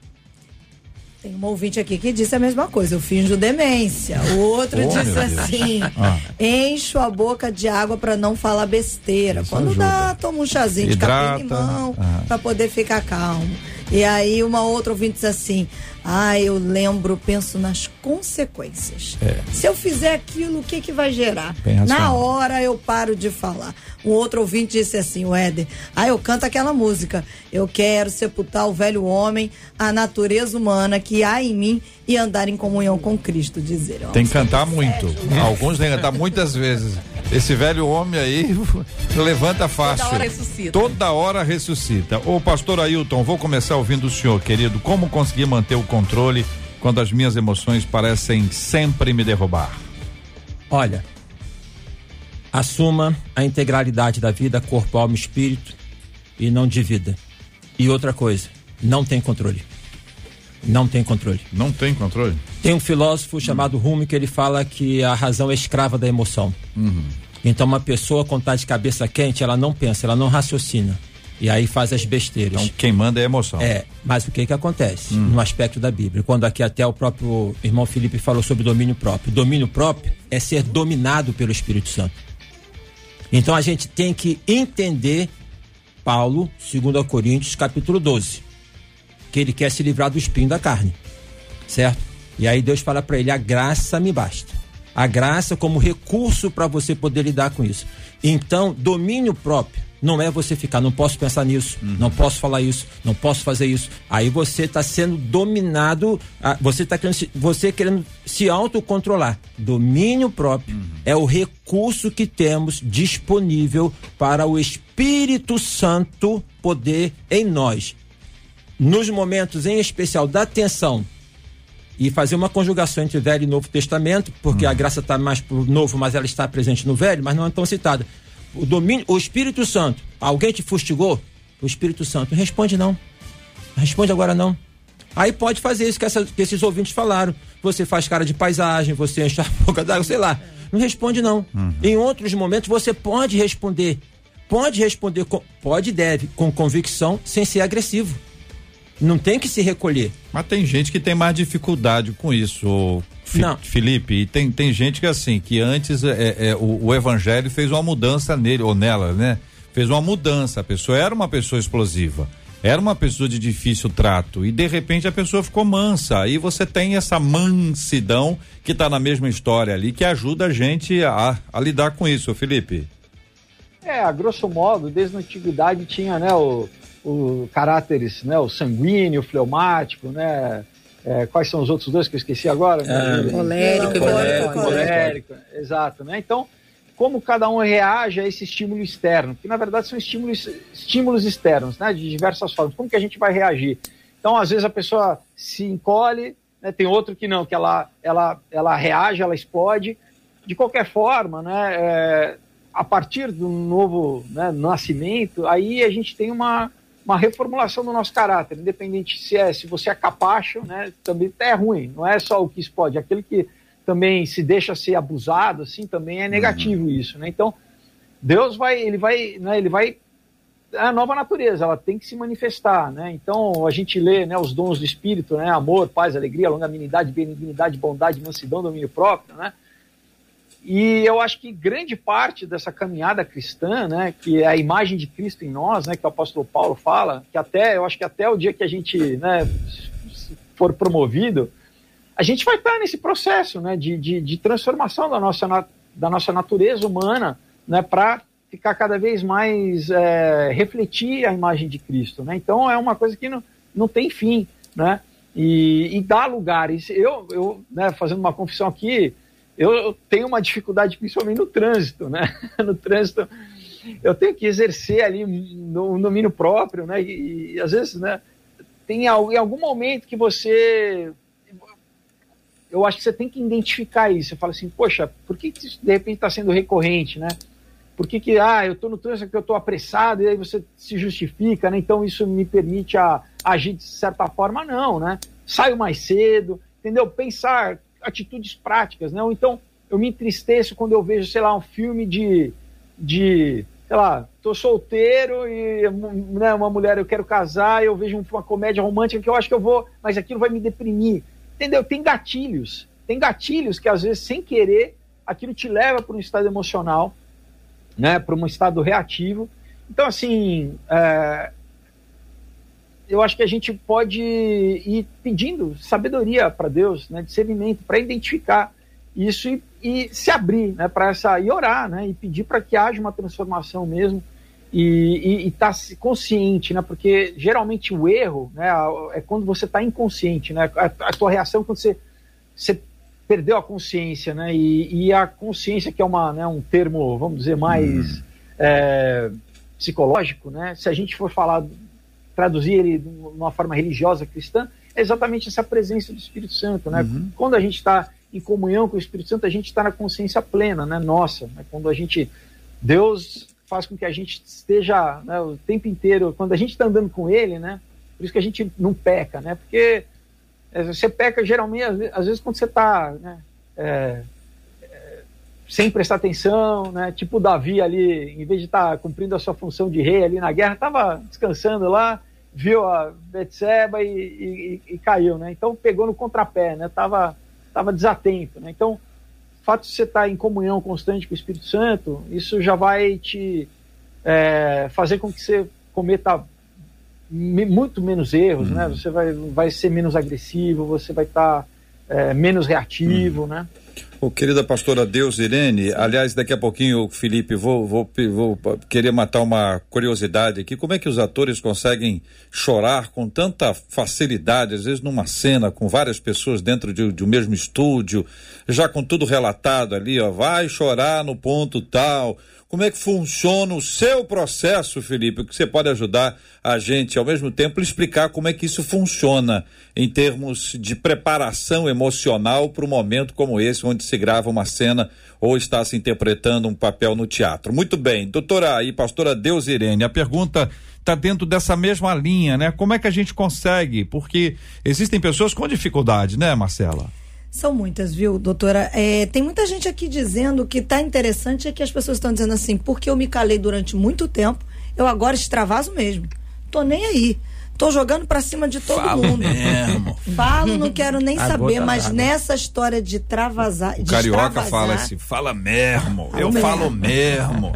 Tem uma ouvinte aqui que disse a mesma coisa, eu finjo demência. O outro oh, disse assim: ah. encho a boca de água para não falar besteira. Isso Quando ajuda. dá, toma um chazinho Hidrata. de capim-limão ah. para poder ficar calmo. E aí uma outra ouvinte disse assim: ah, eu lembro, penso nas consequências. É. Se eu fizer aquilo, o que que vai gerar? Na hora eu paro de falar. Um outro ouvinte disse assim, o Éder, ah, eu canto aquela música. Eu quero sepultar o velho homem, a natureza humana que há em mim e andar em comunhão com Cristo, dizer. Tem que cantar muito. Alguns têm que cantar muitas vezes. Esse velho homem aí levanta fácil. Toda hora ressuscita. Toda hora ressuscita. Ô pastor Ailton, vou começar ouvindo o senhor, querido. Como conseguir manter o controle quando as minhas emoções parecem sempre me derrubar? Olha, assuma a integralidade da vida, corpo, alma e espírito e não divida. E outra coisa, não tem controle. Não tem controle. Não tem controle? Tem um filósofo chamado Rumi que ele fala que a razão é escrava da emoção. Uhum. Então, uma pessoa com tá de cabeça quente, ela não pensa, ela não raciocina. E aí faz as besteiras. Então, quem manda é a emoção. É, mas o que que acontece uhum. no aspecto da Bíblia? Quando aqui até o próprio irmão Felipe falou sobre domínio próprio. Domínio próprio é ser dominado pelo Espírito Santo. Então, a gente tem que entender Paulo, 2 Coríntios, capítulo 12 que ele quer se livrar do espinho da carne, certo? E aí Deus fala para ele: a graça me basta. A graça como recurso para você poder lidar com isso. Então, domínio próprio não é você ficar, não posso pensar nisso, uhum. não posso falar isso, não posso fazer isso. Aí você está sendo dominado, você está querendo, você querendo se autocontrolar. Domínio próprio uhum. é o recurso que temos disponível para o Espírito Santo poder em nós nos momentos em especial da tensão e fazer uma conjugação entre Velho e Novo Testamento, porque hum. a graça está mais pro Novo, mas ela está presente no Velho, mas não é tão citada. O domínio, o Espírito Santo, alguém te fustigou? O Espírito Santo responde não. Responde agora não. Aí pode fazer isso que, essa, que esses ouvintes falaram. Você faz cara de paisagem, você enche a boca d'água, sei lá. Não responde não. Uhum. Em outros momentos você pode responder. Pode responder, com, pode e deve, com convicção, sem ser agressivo. Não tem que se recolher. Mas tem gente que tem mais dificuldade com isso, Fi não. Felipe. E tem, tem gente que assim, que antes é, é, é, o, o, evangelho fez uma mudança nele, ou nela, né? Fez uma mudança. A pessoa era uma pessoa explosiva. Era uma pessoa de difícil trato. E de repente a pessoa ficou mansa. Aí você tem essa mansidão que está na mesma história ali, que ajuda a gente a, a lidar com isso, Felipe. É, a grosso modo, desde a antiguidade tinha, né, o o caráteres, né, o sanguíneo, o fleumático, né? É, quais são os outros dois que eu esqueci agora? É, colérico, colérico, colérico, exato, né? Então, como cada um reage a esse estímulo externo, que na verdade são estímulos, estímulos externos, né, de diversas formas. Como que a gente vai reagir? Então, às vezes a pessoa se encolhe, né, tem outro que não, que ela, ela, ela reage, ela explode. De qualquer forma, né, é, a partir do novo né, nascimento, aí a gente tem uma, uma reformulação do nosso caráter, independente se é se você é capacho, né, também é ruim, não é só o que explode, aquele que também se deixa ser abusado, assim, também é negativo uhum. isso, né? Então, Deus vai, ele vai, né, ele vai a nova natureza, ela tem que se manifestar, né? Então, a gente lê, né, os dons do espírito, né, amor, paz, alegria, longanimidade, benignidade, bondade, mansidão, domínio próprio, né? E eu acho que grande parte dessa caminhada cristã, né, que é a imagem de Cristo em nós, né, que o apóstolo Paulo fala, que até, eu acho que até o dia que a gente, né, for promovido, a gente vai estar nesse processo, né, de, de, de transformação da nossa, da nossa natureza humana, né, para ficar cada vez mais, é, refletir a imagem de Cristo, né. Então é uma coisa que não, não tem fim, né, e, e dá lugares. Eu, eu né, fazendo uma confissão aqui, eu tenho uma dificuldade principalmente no trânsito, né? No trânsito, eu tenho que exercer ali um domínio próprio, né? E, e, às vezes, né? Tem em algum momento que você. Eu acho que você tem que identificar isso. Você fala assim, poxa, por que, que isso de repente está sendo recorrente, né? Por que, que ah, eu estou no trânsito porque eu estou apressado e aí você se justifica, né? Então isso me permite a, agir de certa forma, não, né? Saio mais cedo, entendeu? Pensar atitudes práticas, né? Ou então eu me entristeço quando eu vejo, sei lá, um filme de, de sei lá, tô solteiro e né, uma mulher eu quero casar, eu vejo uma comédia romântica que eu acho que eu vou, mas aquilo vai me deprimir. Entendeu? Tem gatilhos. Tem gatilhos que às vezes, sem querer, aquilo te leva para um estado emocional, né, para um estado reativo. Então, assim, é, eu acho que a gente pode ir pedindo sabedoria para Deus, né, discernimento, para identificar isso e, e se abrir né, para essa e orar, né, e pedir para que haja uma transformação mesmo e estar tá consciente, né, porque geralmente o erro né, é quando você está inconsciente, né, a, a tua reação é quando você, você perdeu a consciência, né, e, e a consciência que é uma, né, um termo, vamos dizer, mais hum. é, psicológico, né, se a gente for falar traduzir ele de uma forma religiosa cristã, é exatamente essa presença do Espírito Santo, né? Uhum. Quando a gente está em comunhão com o Espírito Santo, a gente está na consciência plena, né? Nossa, né? quando a gente Deus faz com que a gente esteja né, o tempo inteiro, quando a gente está andando com Ele, né? Por isso que a gente não peca, né? Porque você peca geralmente às vezes quando você está né, é, é, sem prestar atenção, né? Tipo o Davi ali, em vez de estar tá cumprindo a sua função de rei ali na guerra, estava descansando lá, viu a Betseba e, e, e, caiu, né? Então pegou no contrapé, né? Tava, tava desatento, né? Então, o fato de você estar tá em comunhão constante com o Espírito Santo, isso já vai te é, fazer com que você cometa muito menos erros, né? Você vai, vai ser menos agressivo, você vai estar tá, é, menos reativo, né? Ô, querida pastora Deus Irene, aliás, daqui a pouquinho, Felipe, vou, vou, vou querer matar uma curiosidade aqui. Como é que os atores conseguem chorar com tanta facilidade, às vezes numa cena com várias pessoas dentro de, de um mesmo estúdio, já com tudo relatado ali, ó, vai chorar no ponto tal. Como é que funciona o seu processo, Felipe? Que você pode ajudar a gente, ao mesmo tempo, explicar como é que isso funciona em termos de preparação emocional para um momento como esse, onde se grava uma cena ou está se interpretando um papel no teatro. Muito bem, doutora e pastora Deus Irene, a pergunta está dentro dessa mesma linha, né? Como é que a gente consegue? Porque existem pessoas com dificuldade, né, Marcela? São muitas, viu, doutora? É, tem muita gente aqui dizendo que tá interessante é que as pessoas estão dizendo assim, porque eu me calei durante muito tempo, eu agora extravaso mesmo. Tô nem aí. Tô jogando pra cima de todo Falo mundo. Mesmo. Falo, não quero nem A saber, mas nessa história de travasar. O de carioca fala assim, fala mesmo, eu mesmo. falo mesmo.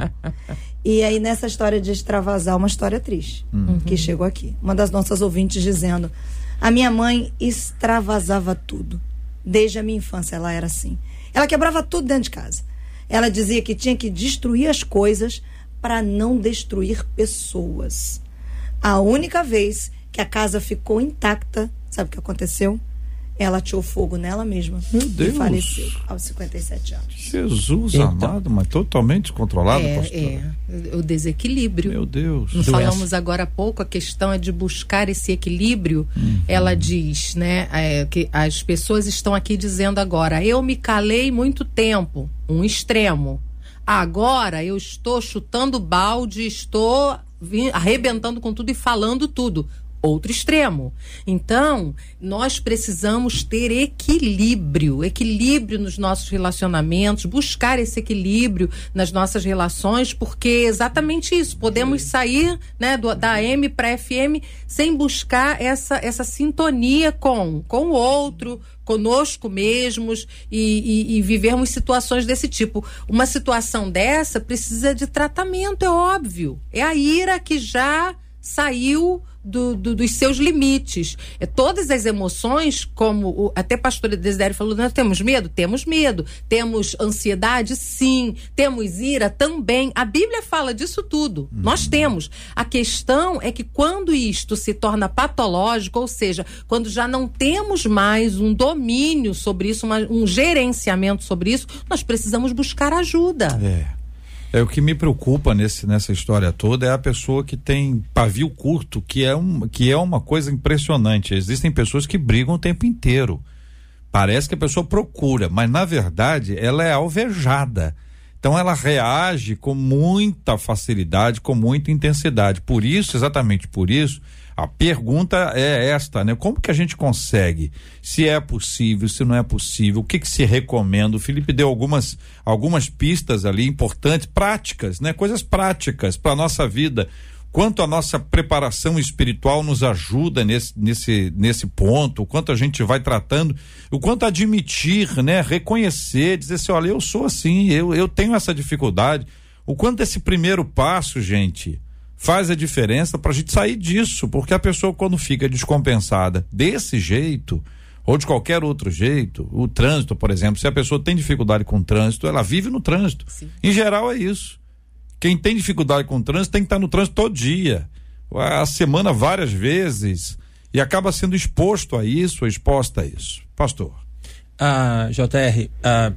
E aí, nessa história de extravasar, uma história triste que chegou aqui. Uma das nossas ouvintes dizendo: A minha mãe extravasava tudo. Desde a minha infância ela era assim. Ela quebrava tudo dentro de casa. Ela dizia que tinha que destruir as coisas para não destruir pessoas. A única vez que a casa ficou intacta, sabe o que aconteceu? Ela atirou fogo nela mesma. Meu Deus. E faleceu aos 57 anos. Jesus Então. amado, mas totalmente descontrolado, É, pastor. é, o desequilíbrio. Meu Deus. Nós falamos agora há pouco, a questão é de buscar esse equilíbrio. Ela diz, né, é, que as pessoas estão aqui dizendo agora, eu me calei muito tempo, um extremo. Agora eu estou chutando balde, estou arrebentando com tudo e falando tudo. Outro extremo. Então, nós precisamos ter equilíbrio, equilíbrio nos nossos relacionamentos, buscar esse equilíbrio nas nossas relações, porque é exatamente isso. Podemos sair né, do- da M para FM sem buscar essa, essa sintonia com, com o outro, conosco mesmos e, e, e vivermos situações desse tipo. Uma situação dessa precisa de tratamento, é óbvio. É a ira que já saiu do- do- dos seus limites. É, todas as emoções, como o, até a pastora Desidério falou, nós temos medo? Temos medo. Temos ansiedade? Sim. Temos ira? Também. A Bíblia fala disso tudo. Nós temos. A questão é que quando isto se torna patológico, ou seja, quando já não temos mais um domínio sobre isso, uma- um gerenciamento sobre isso, nós precisamos buscar ajuda. É. É o que me preocupa nesse, nessa história toda é a pessoa que tem pavio curto, que é, um, que é uma coisa impressionante. Existem pessoas que brigam o tempo inteiro. Parece que a pessoa procura, mas na verdade ela é alvejada. Então ela reage com muita facilidade, com muita intensidade. Por isso, exatamente por isso, a pergunta é esta, né? Como que a gente consegue? Se é possível, se não é possível, o que que se recomenda? O Felipe deu algumas algumas pistas ali importantes, práticas, né? Coisas práticas para nossa vida. Quanto a nossa preparação espiritual nos ajuda nesse, nesse, nesse ponto, o quanto a gente vai tratando, o quanto admitir, né? Reconhecer, dizer assim, olha, eu sou assim, eu, eu tenho essa dificuldade. O quanto esse primeiro passo, gente, faz a diferença para a gente sair disso, porque a pessoa quando fica descompensada desse jeito ou de qualquer outro jeito, o trânsito, por exemplo, se a pessoa tem dificuldade com o trânsito, ela vive no trânsito. Sim. Em geral é isso. Quem tem dificuldade com o trânsito tem que estar no trânsito todo dia, a semana várias vezes e acaba sendo exposto a isso, exposta a isso. Pastor. Ah, JR, ah,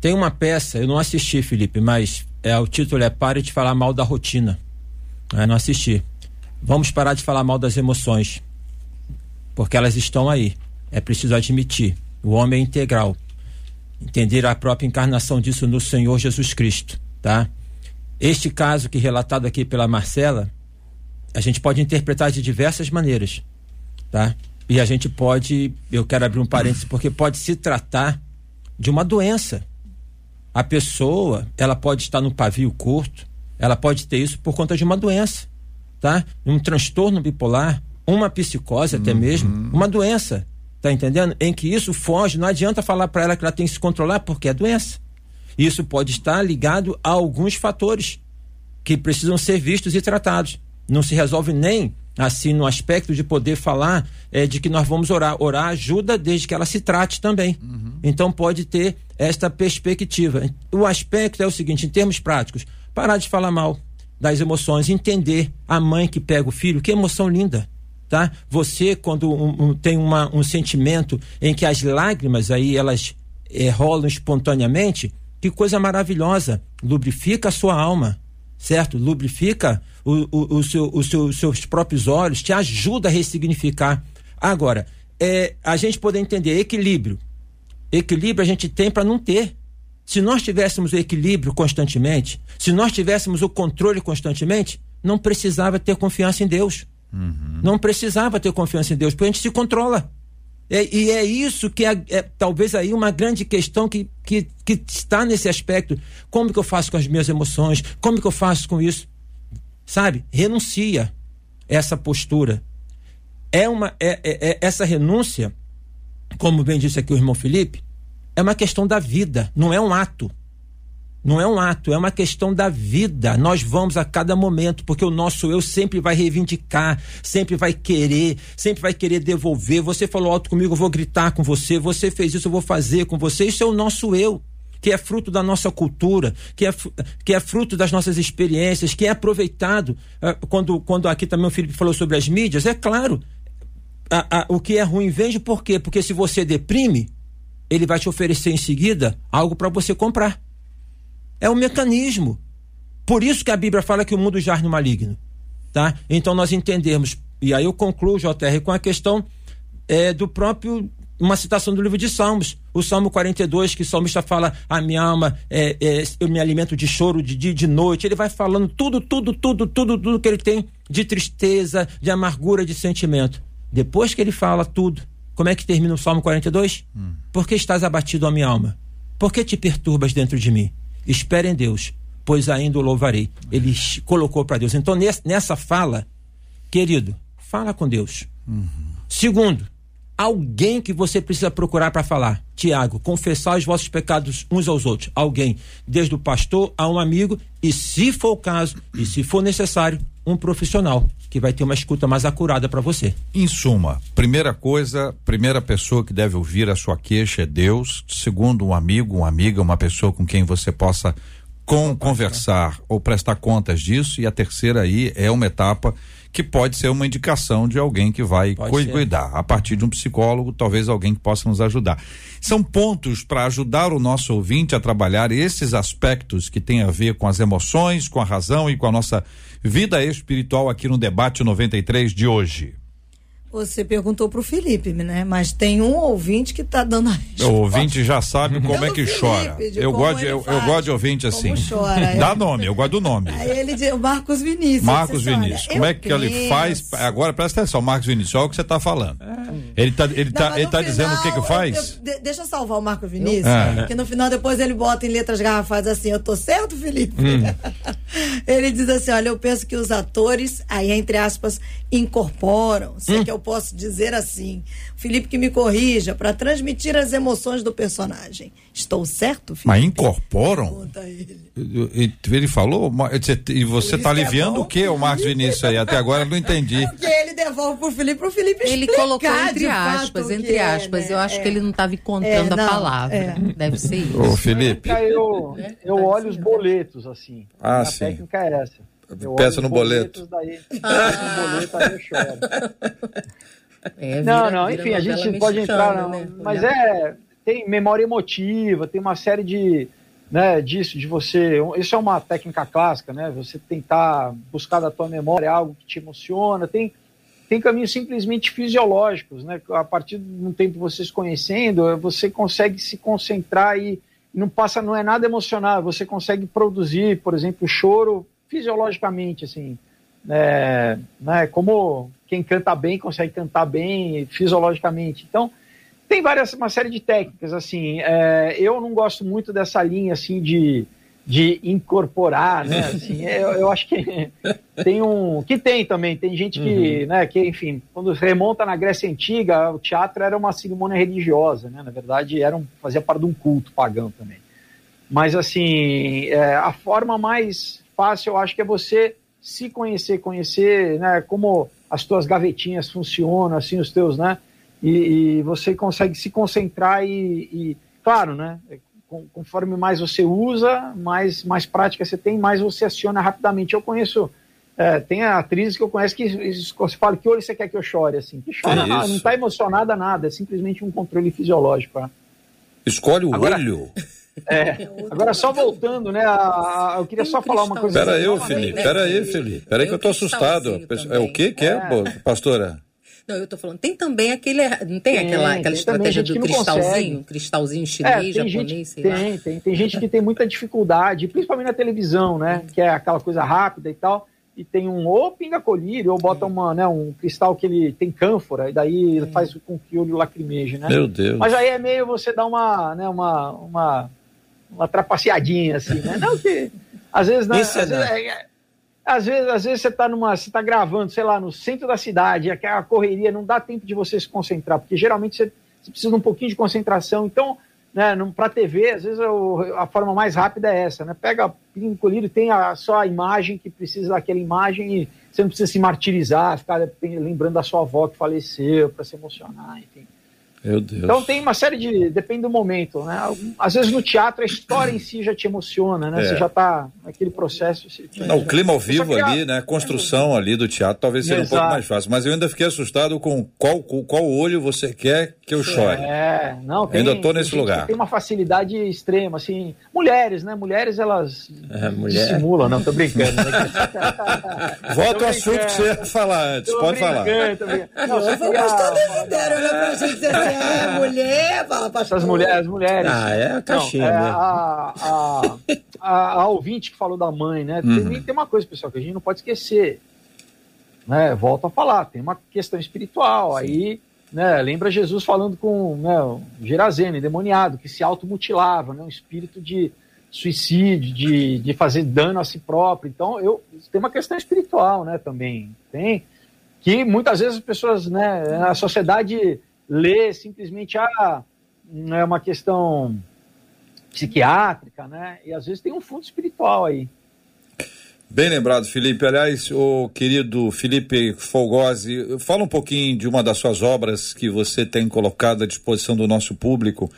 tem uma peça, eu não assisti, Felipe, mas é, o título é Pare de falar mal da rotina. É, não assisti. Vamos parar de falar mal das emoções. Porque elas estão aí. É preciso admitir. O homem é integral. Entender a própria encarnação disso no Senhor Jesus Cristo, tá? Este caso que relatado aqui pela Marcela, a gente pode interpretar de diversas maneiras, tá? E a gente pode, eu quero abrir um parênteses, porque pode se tratar de uma doença. A pessoa, ela pode estar no pavio curto, ela pode ter isso por conta de uma doença, tá? Um transtorno bipolar, uma psicose até mesmo, uma doença, tá entendendo? Em que isso foge, não adianta falar para ela que ela tem que se controlar porque é doença. Isso pode estar ligado a alguns fatores que precisam ser vistos e tratados. Não se resolve nem assim no aspecto de poder falar eh, de que nós vamos orar. Orar ajuda desde que ela se trate também. Então pode ter esta perspectiva. O aspecto é o seguinte, em termos práticos, parar de falar mal das emoções, entender a mãe que pega o filho, que emoção linda. Tá? Você, quando um- um- tem uma- um sentimento em que as lágrimas aí elas eh, rolam espontaneamente, que coisa maravilhosa. Lubrifica a sua alma, certo? Lubrifica o, o, o seu, o seu- os seus próprios olhos, te ajuda a ressignificar. Agora, é, a gente poder entender equilíbrio. Equilíbrio a gente tem para não ter. Se nós tivéssemos o equilíbrio constantemente, se nós tivéssemos o controle constantemente, não precisava ter confiança em Deus. Não precisava ter confiança em Deus, porque a gente se controla. É- e é isso que é, é talvez aí uma grande questão que, que, que está nesse aspecto. Como que eu faço com as minhas emoções? Como que eu faço com isso? Sabe? Renuncia essa postura. É uma é, é- é- essa renúncia, como bem disse aqui o irmão Felipe, é uma questão da vida, não é um ato. Não é um ato, é uma questão da vida. Nós vamos a cada momento, porque o nosso eu sempre vai reivindicar, sempre vai querer, sempre vai querer devolver. Você falou alto comigo, eu vou gritar com você. Você fez isso, eu vou fazer com você. Isso é o nosso eu, que é fruto da nossa cultura, que é, que é fruto das nossas experiências, que é aproveitado. ah, Quando, quando aqui também o Felipe falou sobre as mídias, é claro, a- a- o que é ruim vende por quê? Porque se você deprime, ele vai te oferecer em seguida algo para você comprar. É um mecanismo. Por isso que a Bíblia fala que o mundo jaz no maligno. Tá? Então nós entendemos. E aí eu concluo, JR, com a questão é, do próprio. Uma citação do livro de Salmos, o Salmo 42, que o salmista fala: A minha alma, é, é, eu me alimento de choro de dia e de noite. Ele vai falando tudo, tudo, tudo, tudo, tudo que ele tem de tristeza, de amargura, de sentimento. Depois que ele fala tudo, como é que termina o Salmo 42? Por que estás abatido, a minha alma? Por que te perturbas dentro de mim? Espere em Deus, pois ainda o louvarei. Ele ch- colocou para Deus. Então, nes- nessa fala, querido, fala com Deus. Segundo, alguém que você precisa procurar para falar. Tiago, confessar os vossos pecados uns aos outros. Alguém, desde o pastor a um amigo, e se for o caso, e se for necessário, um profissional que vai ter uma escuta mais acurada para você. Em suma, primeira coisa, primeira pessoa que deve ouvir a sua queixa é Deus. Segundo, um amigo, uma amiga, uma pessoa com quem você possa com conversar ou prestar contas disso. E a terceira aí é uma etapa que pode ser uma indicação de alguém que vai Pode cui- ser. cuidar. A partir de um psicólogo, talvez alguém que possa nos ajudar. São pontos para ajudar o nosso ouvinte a trabalhar esses aspectos que têm a ver com as emoções, com a razão e com a nossa vida espiritual aqui no debate 93 de hoje. Você perguntou pro Felipe, né? Mas tem um ouvinte que tá dando a O resposta. ouvinte já sabe como é Pelo que Felipe, chora. Eu como gosto, de- ele eu, eu gosto de ouvinte como assim. chora, Dá é. nome, eu gosto do nome. Aí ele diz, o Marcos Vinícius. Marcos Vinícius, como é que ele penso- faz? Agora presta atenção, Marcos Vinícius, olha o que você está falando. Ele está ele Não, tá, ele tá dizendo o que que final, faz? eu- eu- de- deixa eu salvar o Marco Vinícius, É. que no final depois ele bota em letras garrafais assim, eu tô certo, Felipe? Hum. ele diz assim, olha, eu penso que os atores, aí entre aspas, incorporam, se Hum. é que eu posso dizer assim, Felipe que me corrija, para transmitir as emoções do personagem. Estou certo, Felipe? Mas incorporam? Pergunta ele. Ele falou? E você está é aliviando bom. o que, o Marcos Vinícius aí? Até agora eu não entendi. Porque ele devolve pro Felipe, pro Felipe Ele explicar colocou entre fato aspas, o entre é, aspas. né? Eu acho É. que ele não estava encontrando É, a não, palavra. é. Deve ser isso. Ô, Felipe. Eu, eu olho os boletos, assim. Ah, a sim. técnica é essa. Eu Peça olho no boleto. Daí, no boleto, aí eu choro. É, não, vira- não, vira enfim, a gente pode entrar, não, né? mas Olhar- é, tem memória emotiva, tem uma série de, né, disso, de você, isso é uma técnica clássica, né, você tentar buscar da tua memória algo que te emociona, tem, tem caminhos simplesmente fisiológicos, né, a partir de um tempo você se conhecendo, você consegue se concentrar e não passa, não é nada emocional, você consegue produzir, por exemplo, choro fisiologicamente, assim, é, né, como quem canta bem consegue cantar bem fisiologicamente. Então, tem várias, uma série de técnicas, assim, é, eu não gosto muito dessa linha, assim, de, de incorporar, né, assim, eu, eu acho que tem um, que tem também, tem gente que, né, que, enfim, quando remonta na Grécia Antiga, o teatro era uma cerimônia religiosa, né, na verdade, era um, fazia parte de um culto pagão também. Mas, assim, é, a forma mais fácil, eu acho que é você se conhecer, conhecer né, como as tuas gavetinhas funcionam, assim, os teus, né? E, e você consegue se concentrar e, e claro, né? Conforme mais você usa, mais, mais prática você tem, mais você aciona rapidamente. Eu conheço, é, tem atrizes que eu conheço que isso- você fala que olho você quer que eu chore, assim, que chora, isso? não está emocionada nada, é simplesmente um controle fisiológico. né? Escolhe o Agora- olho. É, agora só voltando, né? a- a- eu queria Tem só falar uma coisa. Pera aí, Felipe. né? Pera aí, Felipe. Pera aí que eu tô Tem assustado. É o quê que é, É. pastora? Não, eu tô falando, tem também aquele. Não tem, Tem, aquela, tem aquela também estratégia do que cristalzinho? Cristalzinho É, chinês, tem japonês, gente, sei lá. tem, tem, tem gente que tem muita dificuldade, principalmente na televisão, né? Que é aquela coisa rápida e tal. E tem um ou pinga colírio, ou bota uma, né, um cristal que ele tem cânfora, e daí ele faz com que o olho lacrimeje, né? Meu Deus. Mas aí é meio você dar uma, né, uma, uma, uma trapaceadinha, assim, né? Não que. Às vezes, né, às vezes, Encenar. é- é- às vezes, às vezes você tá numa. Você tá gravando, sei lá, no centro da cidade, aquela correria, não dá tempo de você se concentrar, porque geralmente você, você precisa de um pouquinho de concentração. Então, né, pra TV, às vezes o- a forma mais rápida é essa, né? Pega colírio, tem a, só a imagem que precisa daquela imagem e você não precisa se martirizar, ficar lembrando da sua avó que faleceu, para se emocionar, enfim. Meu Deus. Então tem uma série de. Depende do momento, né? Às vezes no teatro a história em si já te emociona, né? É. Você já tá naquele processo. você- Não, o clima ao vivo ali, né? A construção ali do teatro talvez seja um pouco Exato. mais fácil. Mas eu ainda fiquei assustado com qual, qual olho você quer que eu chore. É, não, tem, Ainda tô tem nesse lugar. Tem uma facilidade extrema, assim. Mulheres, né? Mulheres, elas É, mulher. dissimulam, não, tô brincando. Né? Volta ao assunto que você ia falar antes. Tô Pode falar. Não, o queria pastor falar Desidério, né, pra gente dizer assim, é mulher, fala pastor. Essas mulheres, as mulheres. Ah, é a caixinha Não, é, mesmo. a, a, a, a ouvinte que falou da mãe, né? Uhum. Tem, tem uma coisa, pessoal, que a gente não pode esquecer. Né? Volto a falar, tem uma questão espiritual. Aí, né, lembra Jesus falando com né, o Gerazeno, endemoniado, que se automutilava, né? Um espírito de suicídio, de, de fazer dano a si próprio. Então, eu tem uma questão espiritual, né, também. Tem que muitas vezes as pessoas, né, a sociedade lê simplesmente ah, é uma questão psiquiátrica, né? E às vezes tem um fundo espiritual aí. Bem lembrado, Felipe. Aliás, o querido Felipe Folgosi, fala um pouquinho de uma das suas obras que você tem colocado à disposição do nosso público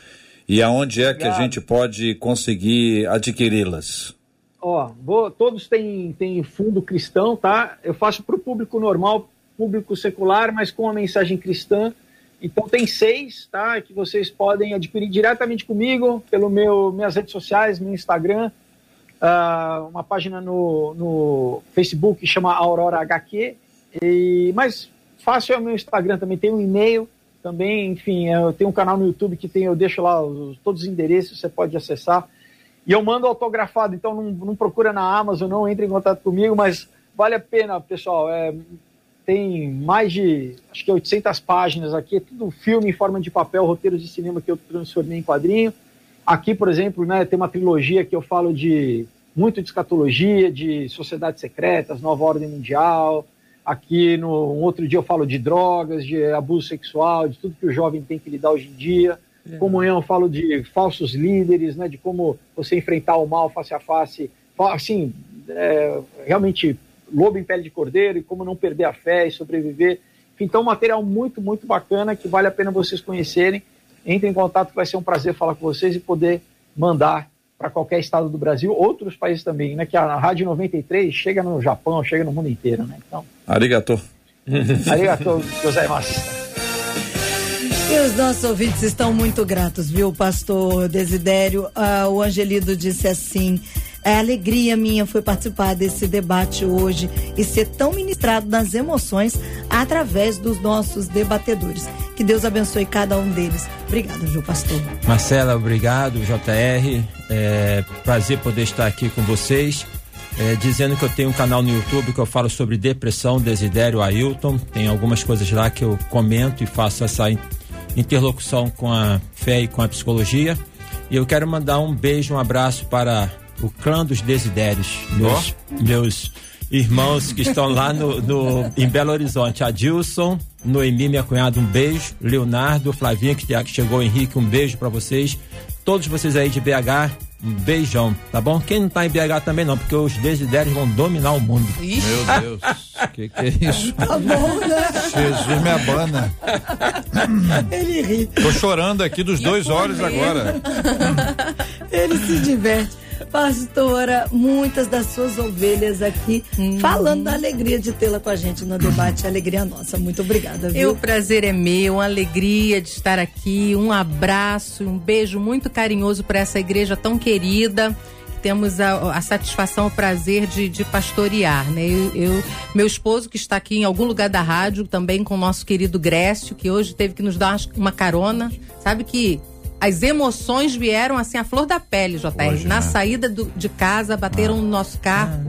e aonde é que a gente pode conseguir adquiri-las. ó, vou, todos têm, têm fundo cristão, tá? Eu faço para o público normal, público secular, mas com a mensagem cristã. Então tem seis, tá? Que vocês podem adquirir diretamente comigo pelo meu minhas redes sociais, meu Instagram, ah, uma página no, no Facebook que chama Aurora HQ. E, mas fácil é o meu Instagram também, tem um e-mail também, enfim, eu tenho um canal no YouTube que tem, eu deixo lá os- todos os endereços, você pode acessar. E eu mando autografado, então não, não procura na Amazon, não entre em contato comigo, mas vale a pena, pessoal. É, tem mais de, acho que 800 páginas aqui, é tudo filme em forma de papel, roteiros de cinema que eu transformei em quadrinho. Aqui, por exemplo, né, tem uma trilogia que eu falo de muito de escatologia, de sociedades secretas, nova ordem mundial. Aqui no um outro dia eu falo de drogas, de abuso sexual, de tudo que o jovem tem que lidar hoje em dia. Comunhão eu falo de falsos líderes, né, de como você enfrentar o mal face a face, fa- assim, é, realmente lobo em pele de cordeiro e como não perder a fé e sobreviver. Enfim, Então, um material muito, muito bacana que vale a pena vocês conhecerem. Entrem em contato, vai ser um prazer falar com vocês e poder mandar para qualquer estado do Brasil, outros países também, né? Que a Rádio 93 chega no Japão, chega no mundo inteiro, né? Então, Arigato. arigatou, gozaimasu. E os nossos ouvintes estão muito gratos, viu, pastor Desidério? Ah, o Angelido disse assim: é alegria minha foi participar desse debate hoje e ser tão ministrado nas emoções através dos nossos debatedores. Que Deus abençoe cada um deles. Obrigada, viu, pastor? Marcela, obrigado, JR. É prazer poder estar aqui com vocês. É, dizendo que eu tenho um canal no YouTube que eu falo sobre depressão, Desidério Ailton. Tem algumas coisas lá que eu comento e faço essa in- interlocução com a fé e com a psicologia. E eu quero mandar um beijo, um abraço para o clã dos Desidérios, meus, meus irmãos que estão lá no, no- em Belo Horizonte. Adilson, Noemi, minha cunhada, um beijo. Leonardo, Flavinha, que chegou, Henrique, um beijo para vocês. Todos vocês aí de BH, um beijão, tá bom? Quem não tá em BH também não, porque os Desidérios vão dominar o mundo. Meu Deus, que que é isso? Tá bom, né? Jesus me abana. Ele ri, Tô chorando aqui dos dois olhos agora. ele se diverte. Pastora, muitas das suas ovelhas aqui falando da alegria de tê-la com a gente no debate. Alegria nossa. Muito obrigada, E viu? o prazer é meu, uma alegria de estar aqui, um abraço, um beijo muito carinhoso para essa igreja tão querida. Temos a, a satisfação, o prazer de, de pastorear, né? Eu, eu- meu esposo que está aqui em algum lugar da rádio, também com o nosso querido Grécio, que hoje teve que nos dar uma carona. Sabe que as emoções vieram assim à flor da pele, JR. Hoje, Na né? saída do- de casa, bateram no nosso carro.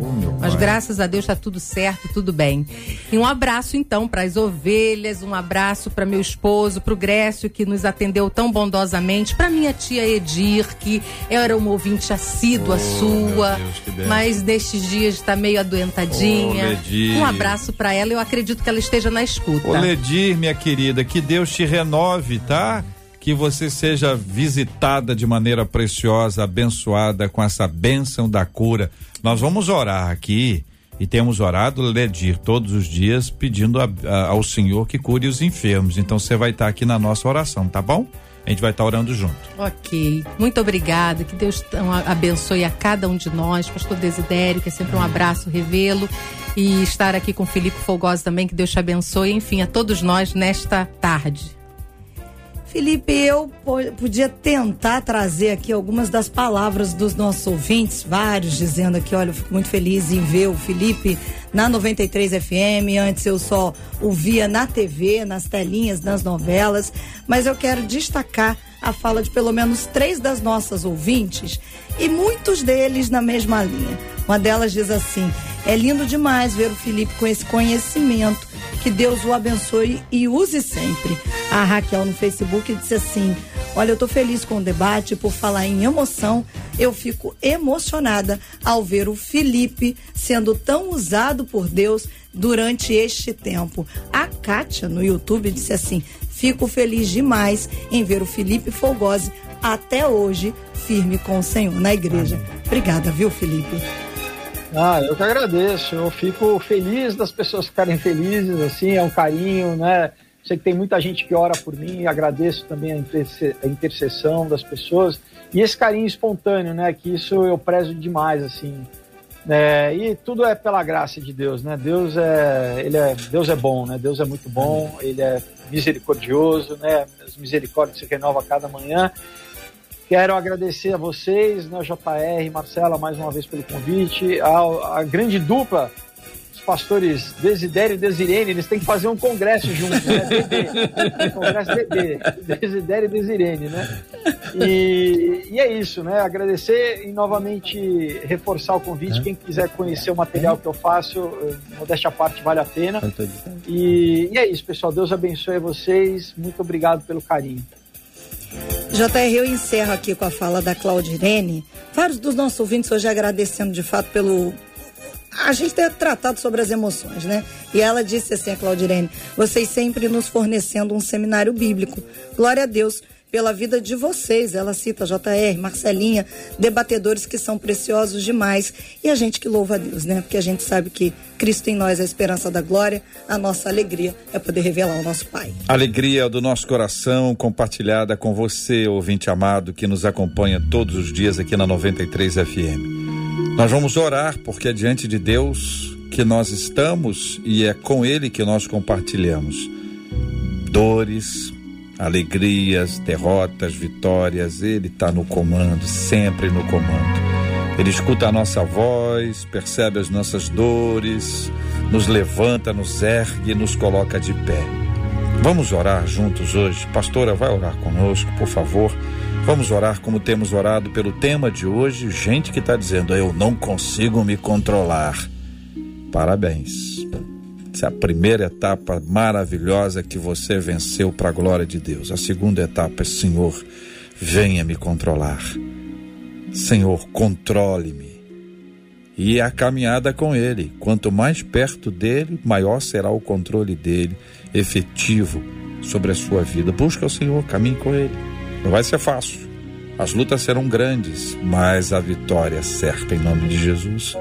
Mas graças a Deus está tudo certo, tudo bem. E um abraço então para as ovelhas, um abraço para meu esposo, para o Grécio que nos atendeu tão bondosamente, para minha tia Edir que era uma ouvinte assídua Oh, sua, Deus, mas nestes dias está meio adoentadinha. Oh, um abraço para ela, eu acredito que ela esteja na escuta. Ô Ledir, minha querida, que Deus te renove, tá? Que você seja visitada de maneira preciosa, abençoada com essa bênção da cura. Nós vamos orar aqui e temos orado, Ledir, todos os dias, pedindo a- a- ao Senhor que cure os enfermos. Então você vai estar aqui na nossa oração, tá bom? A gente vai estar orando junto. Ok, muito obrigada. Que Deus abençoe a cada um de nós. Pastor Desidério, que é sempre um abraço, revê-lo. E estar aqui com Felipe Folgosi também, que Deus te abençoe. Enfim, a todos nós nesta tarde. Felipe, eu po- podia tentar trazer aqui algumas das palavras dos nossos ouvintes, vários dizendo aqui, olha, eu fico muito feliz em ver o Felipe na 93 FM. Antes eu só o via na TV, nas telinhas, nas novelas, mas eu quero destacar a fala de pelo menos três das nossas ouvintes e muitos deles na mesma linha. Uma delas diz assim: é lindo demais ver o Felipe com esse conhecimento. Que Deus o abençoe e use sempre. A Raquel no Facebook disse assim: Olha, eu tô feliz com o debate, por falar em emoção, eu fico emocionada ao ver o Felipe sendo tão usado por Deus durante este tempo. A Kátia no YouTube disse assim: Fico feliz demais em ver o Felipe Folgose até hoje firme com o Senhor na igreja. Obrigada, viu, Felipe? Ah, eu que agradeço. Eu fico feliz das pessoas ficarem felizes, assim, é um carinho, né? Sei que tem muita gente que ora por mim, agradeço também a interce- a intercessão das pessoas e esse carinho espontâneo, né? Que isso eu prezo demais, assim. É, e tudo é pela graça de Deus, né? Deus é, ele é, Deus é bom, né? Deus é muito bom, ele é misericordioso, né? As misericórdias se renovam a cada manhã. Quero agradecer a vocês, né, JR, Marcela, mais uma vez pelo convite, a, a grande dupla, os pastores Desidério e Desirene, eles têm que fazer um congresso juntos, né? DD, congresso DD, Desidério e Desirene, né? E, e é isso, né? Agradecer e novamente reforçar o convite. Quem quiser conhecer o material que eu faço, eh, modéstia à parte, vale a pena. E, e é isso, pessoal. Deus abençoe vocês. Muito obrigado pelo carinho. JR, eu encerro aqui com a fala da Claudirene. Vários dos nossos ouvintes hoje agradecendo de fato pelo. A gente ter tratado sobre as emoções, né? E ela disse assim, a Claudirene, vocês sempre nos fornecendo um seminário bíblico. Glória a Deus pela vida de vocês. Ela cita JR, Marcelinha, debatedores que são preciosos demais. E a gente que louva a Deus, né? Porque a gente sabe que Cristo em nós é a esperança da glória, a nossa alegria é poder revelar o nosso Pai. Alegria do nosso coração compartilhada com você, ouvinte amado, que nos acompanha todos os dias aqui na 93 FM. Nós vamos orar porque é diante de Deus que nós estamos e é com Ele que nós compartilhamos dores, alegrias, derrotas, vitórias. Ele está no comando, sempre no comando. Ele escuta a nossa voz, percebe as nossas dores, nos levanta, nos ergue, nos coloca de pé. Vamos orar juntos hoje. Pastora, vai orar conosco, por favor. Vamos orar como temos orado pelo tema de hoje. Gente que está dizendo, eu não consigo me controlar. Parabéns. Essa é a primeira etapa maravilhosa que você venceu para a glória de Deus. A segunda etapa é, Senhor, venha me controlar. Senhor, controle-me. E a caminhada com Ele. Quanto mais perto dele, maior será o controle dele, efetivo sobre a sua vida. Busca o Senhor, caminhe com Ele. Não vai ser fácil. As lutas serão grandes, mas a vitória é certa em nome de Jesus.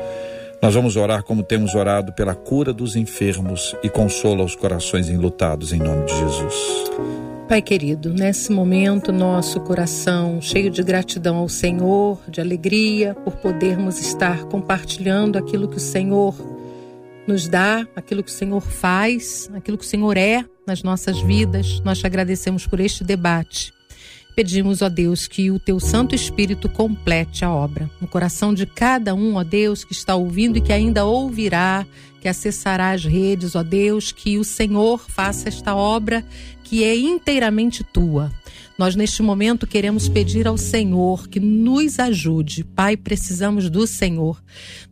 Nós vamos orar como temos orado pela cura dos enfermos e consola os corações enlutados em nome de Jesus. Pai querido, nesse momento, nosso coração cheio de gratidão ao Senhor, de alegria por podermos estar compartilhando aquilo que o Senhor nos dá, aquilo que o Senhor faz, aquilo que o Senhor é nas nossas vidas. Nós te agradecemos por este debate. Pedimos, ó Deus, que o teu Santo Espírito complete a obra no coração de cada um, ó Deus, que está ouvindo e que ainda ouvirá, que acessará as redes, ó Deus, que o Senhor faça esta obra que é inteiramente tua. Nós, neste momento, queremos pedir ao Senhor que nos ajude. Pai, precisamos do Senhor.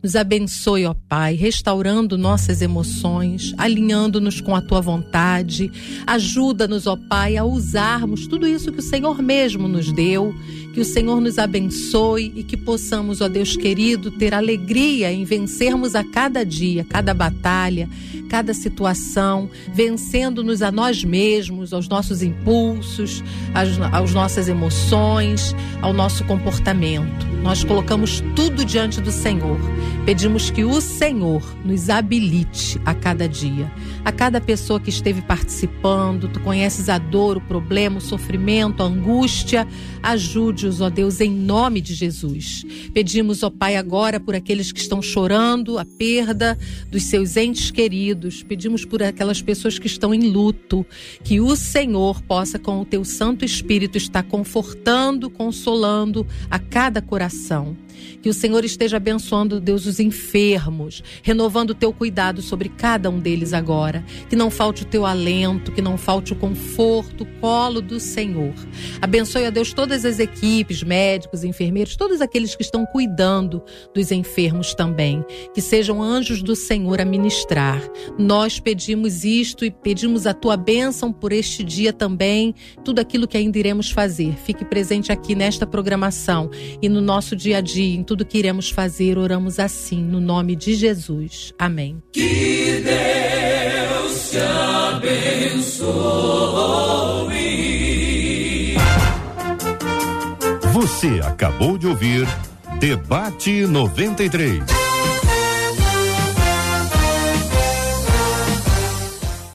Nos abençoe, ó Pai, restaurando nossas emoções, alinhando-nos com a tua vontade. Ajuda-nos, ó Pai, a usarmos tudo isso que o Senhor mesmo nos deu. Que o Senhor nos abençoe e que possamos, ó Deus querido, ter alegria em vencermos a cada dia, cada batalha, cada situação, vencendo-nos a nós mesmos, aos nossos impulsos, às, às nossas emoções, ao nosso comportamento. Nós colocamos tudo diante do Senhor. Pedimos que o Senhor nos habilite a cada dia. A cada pessoa que esteve participando, tu conheces a dor, o problema, o sofrimento, a angústia. Ajude-os, ó Deus, em nome de Jesus. Pedimos, ó Pai, agora por aqueles que estão chorando a perda dos seus entes queridos. Pedimos por aquelas pessoas que estão em luto, que o Senhor possa, com o teu Santo Espírito, estar confortando, consolando a cada coração. Que o Senhor esteja abençoando, Deus, os enfermos, renovando o teu cuidado sobre cada um deles agora. Que não falte o teu alento, que não falte o conforto, o colo do Senhor. Abençoe, a Deus, todas as equipes, médicos, enfermeiros, todos aqueles que estão cuidando dos enfermos também. Que sejam anjos do Senhor a ministrar. Nós pedimos isto e pedimos a tua bênção por este dia também, tudo aquilo que ainda iremos fazer. Fique presente aqui nesta programação e no nosso dia a dia, em tudo que iremos fazer, oramos assim, no nome de Jesus. Amém. Que Deus te abençoe. Você acabou de ouvir Debate 93.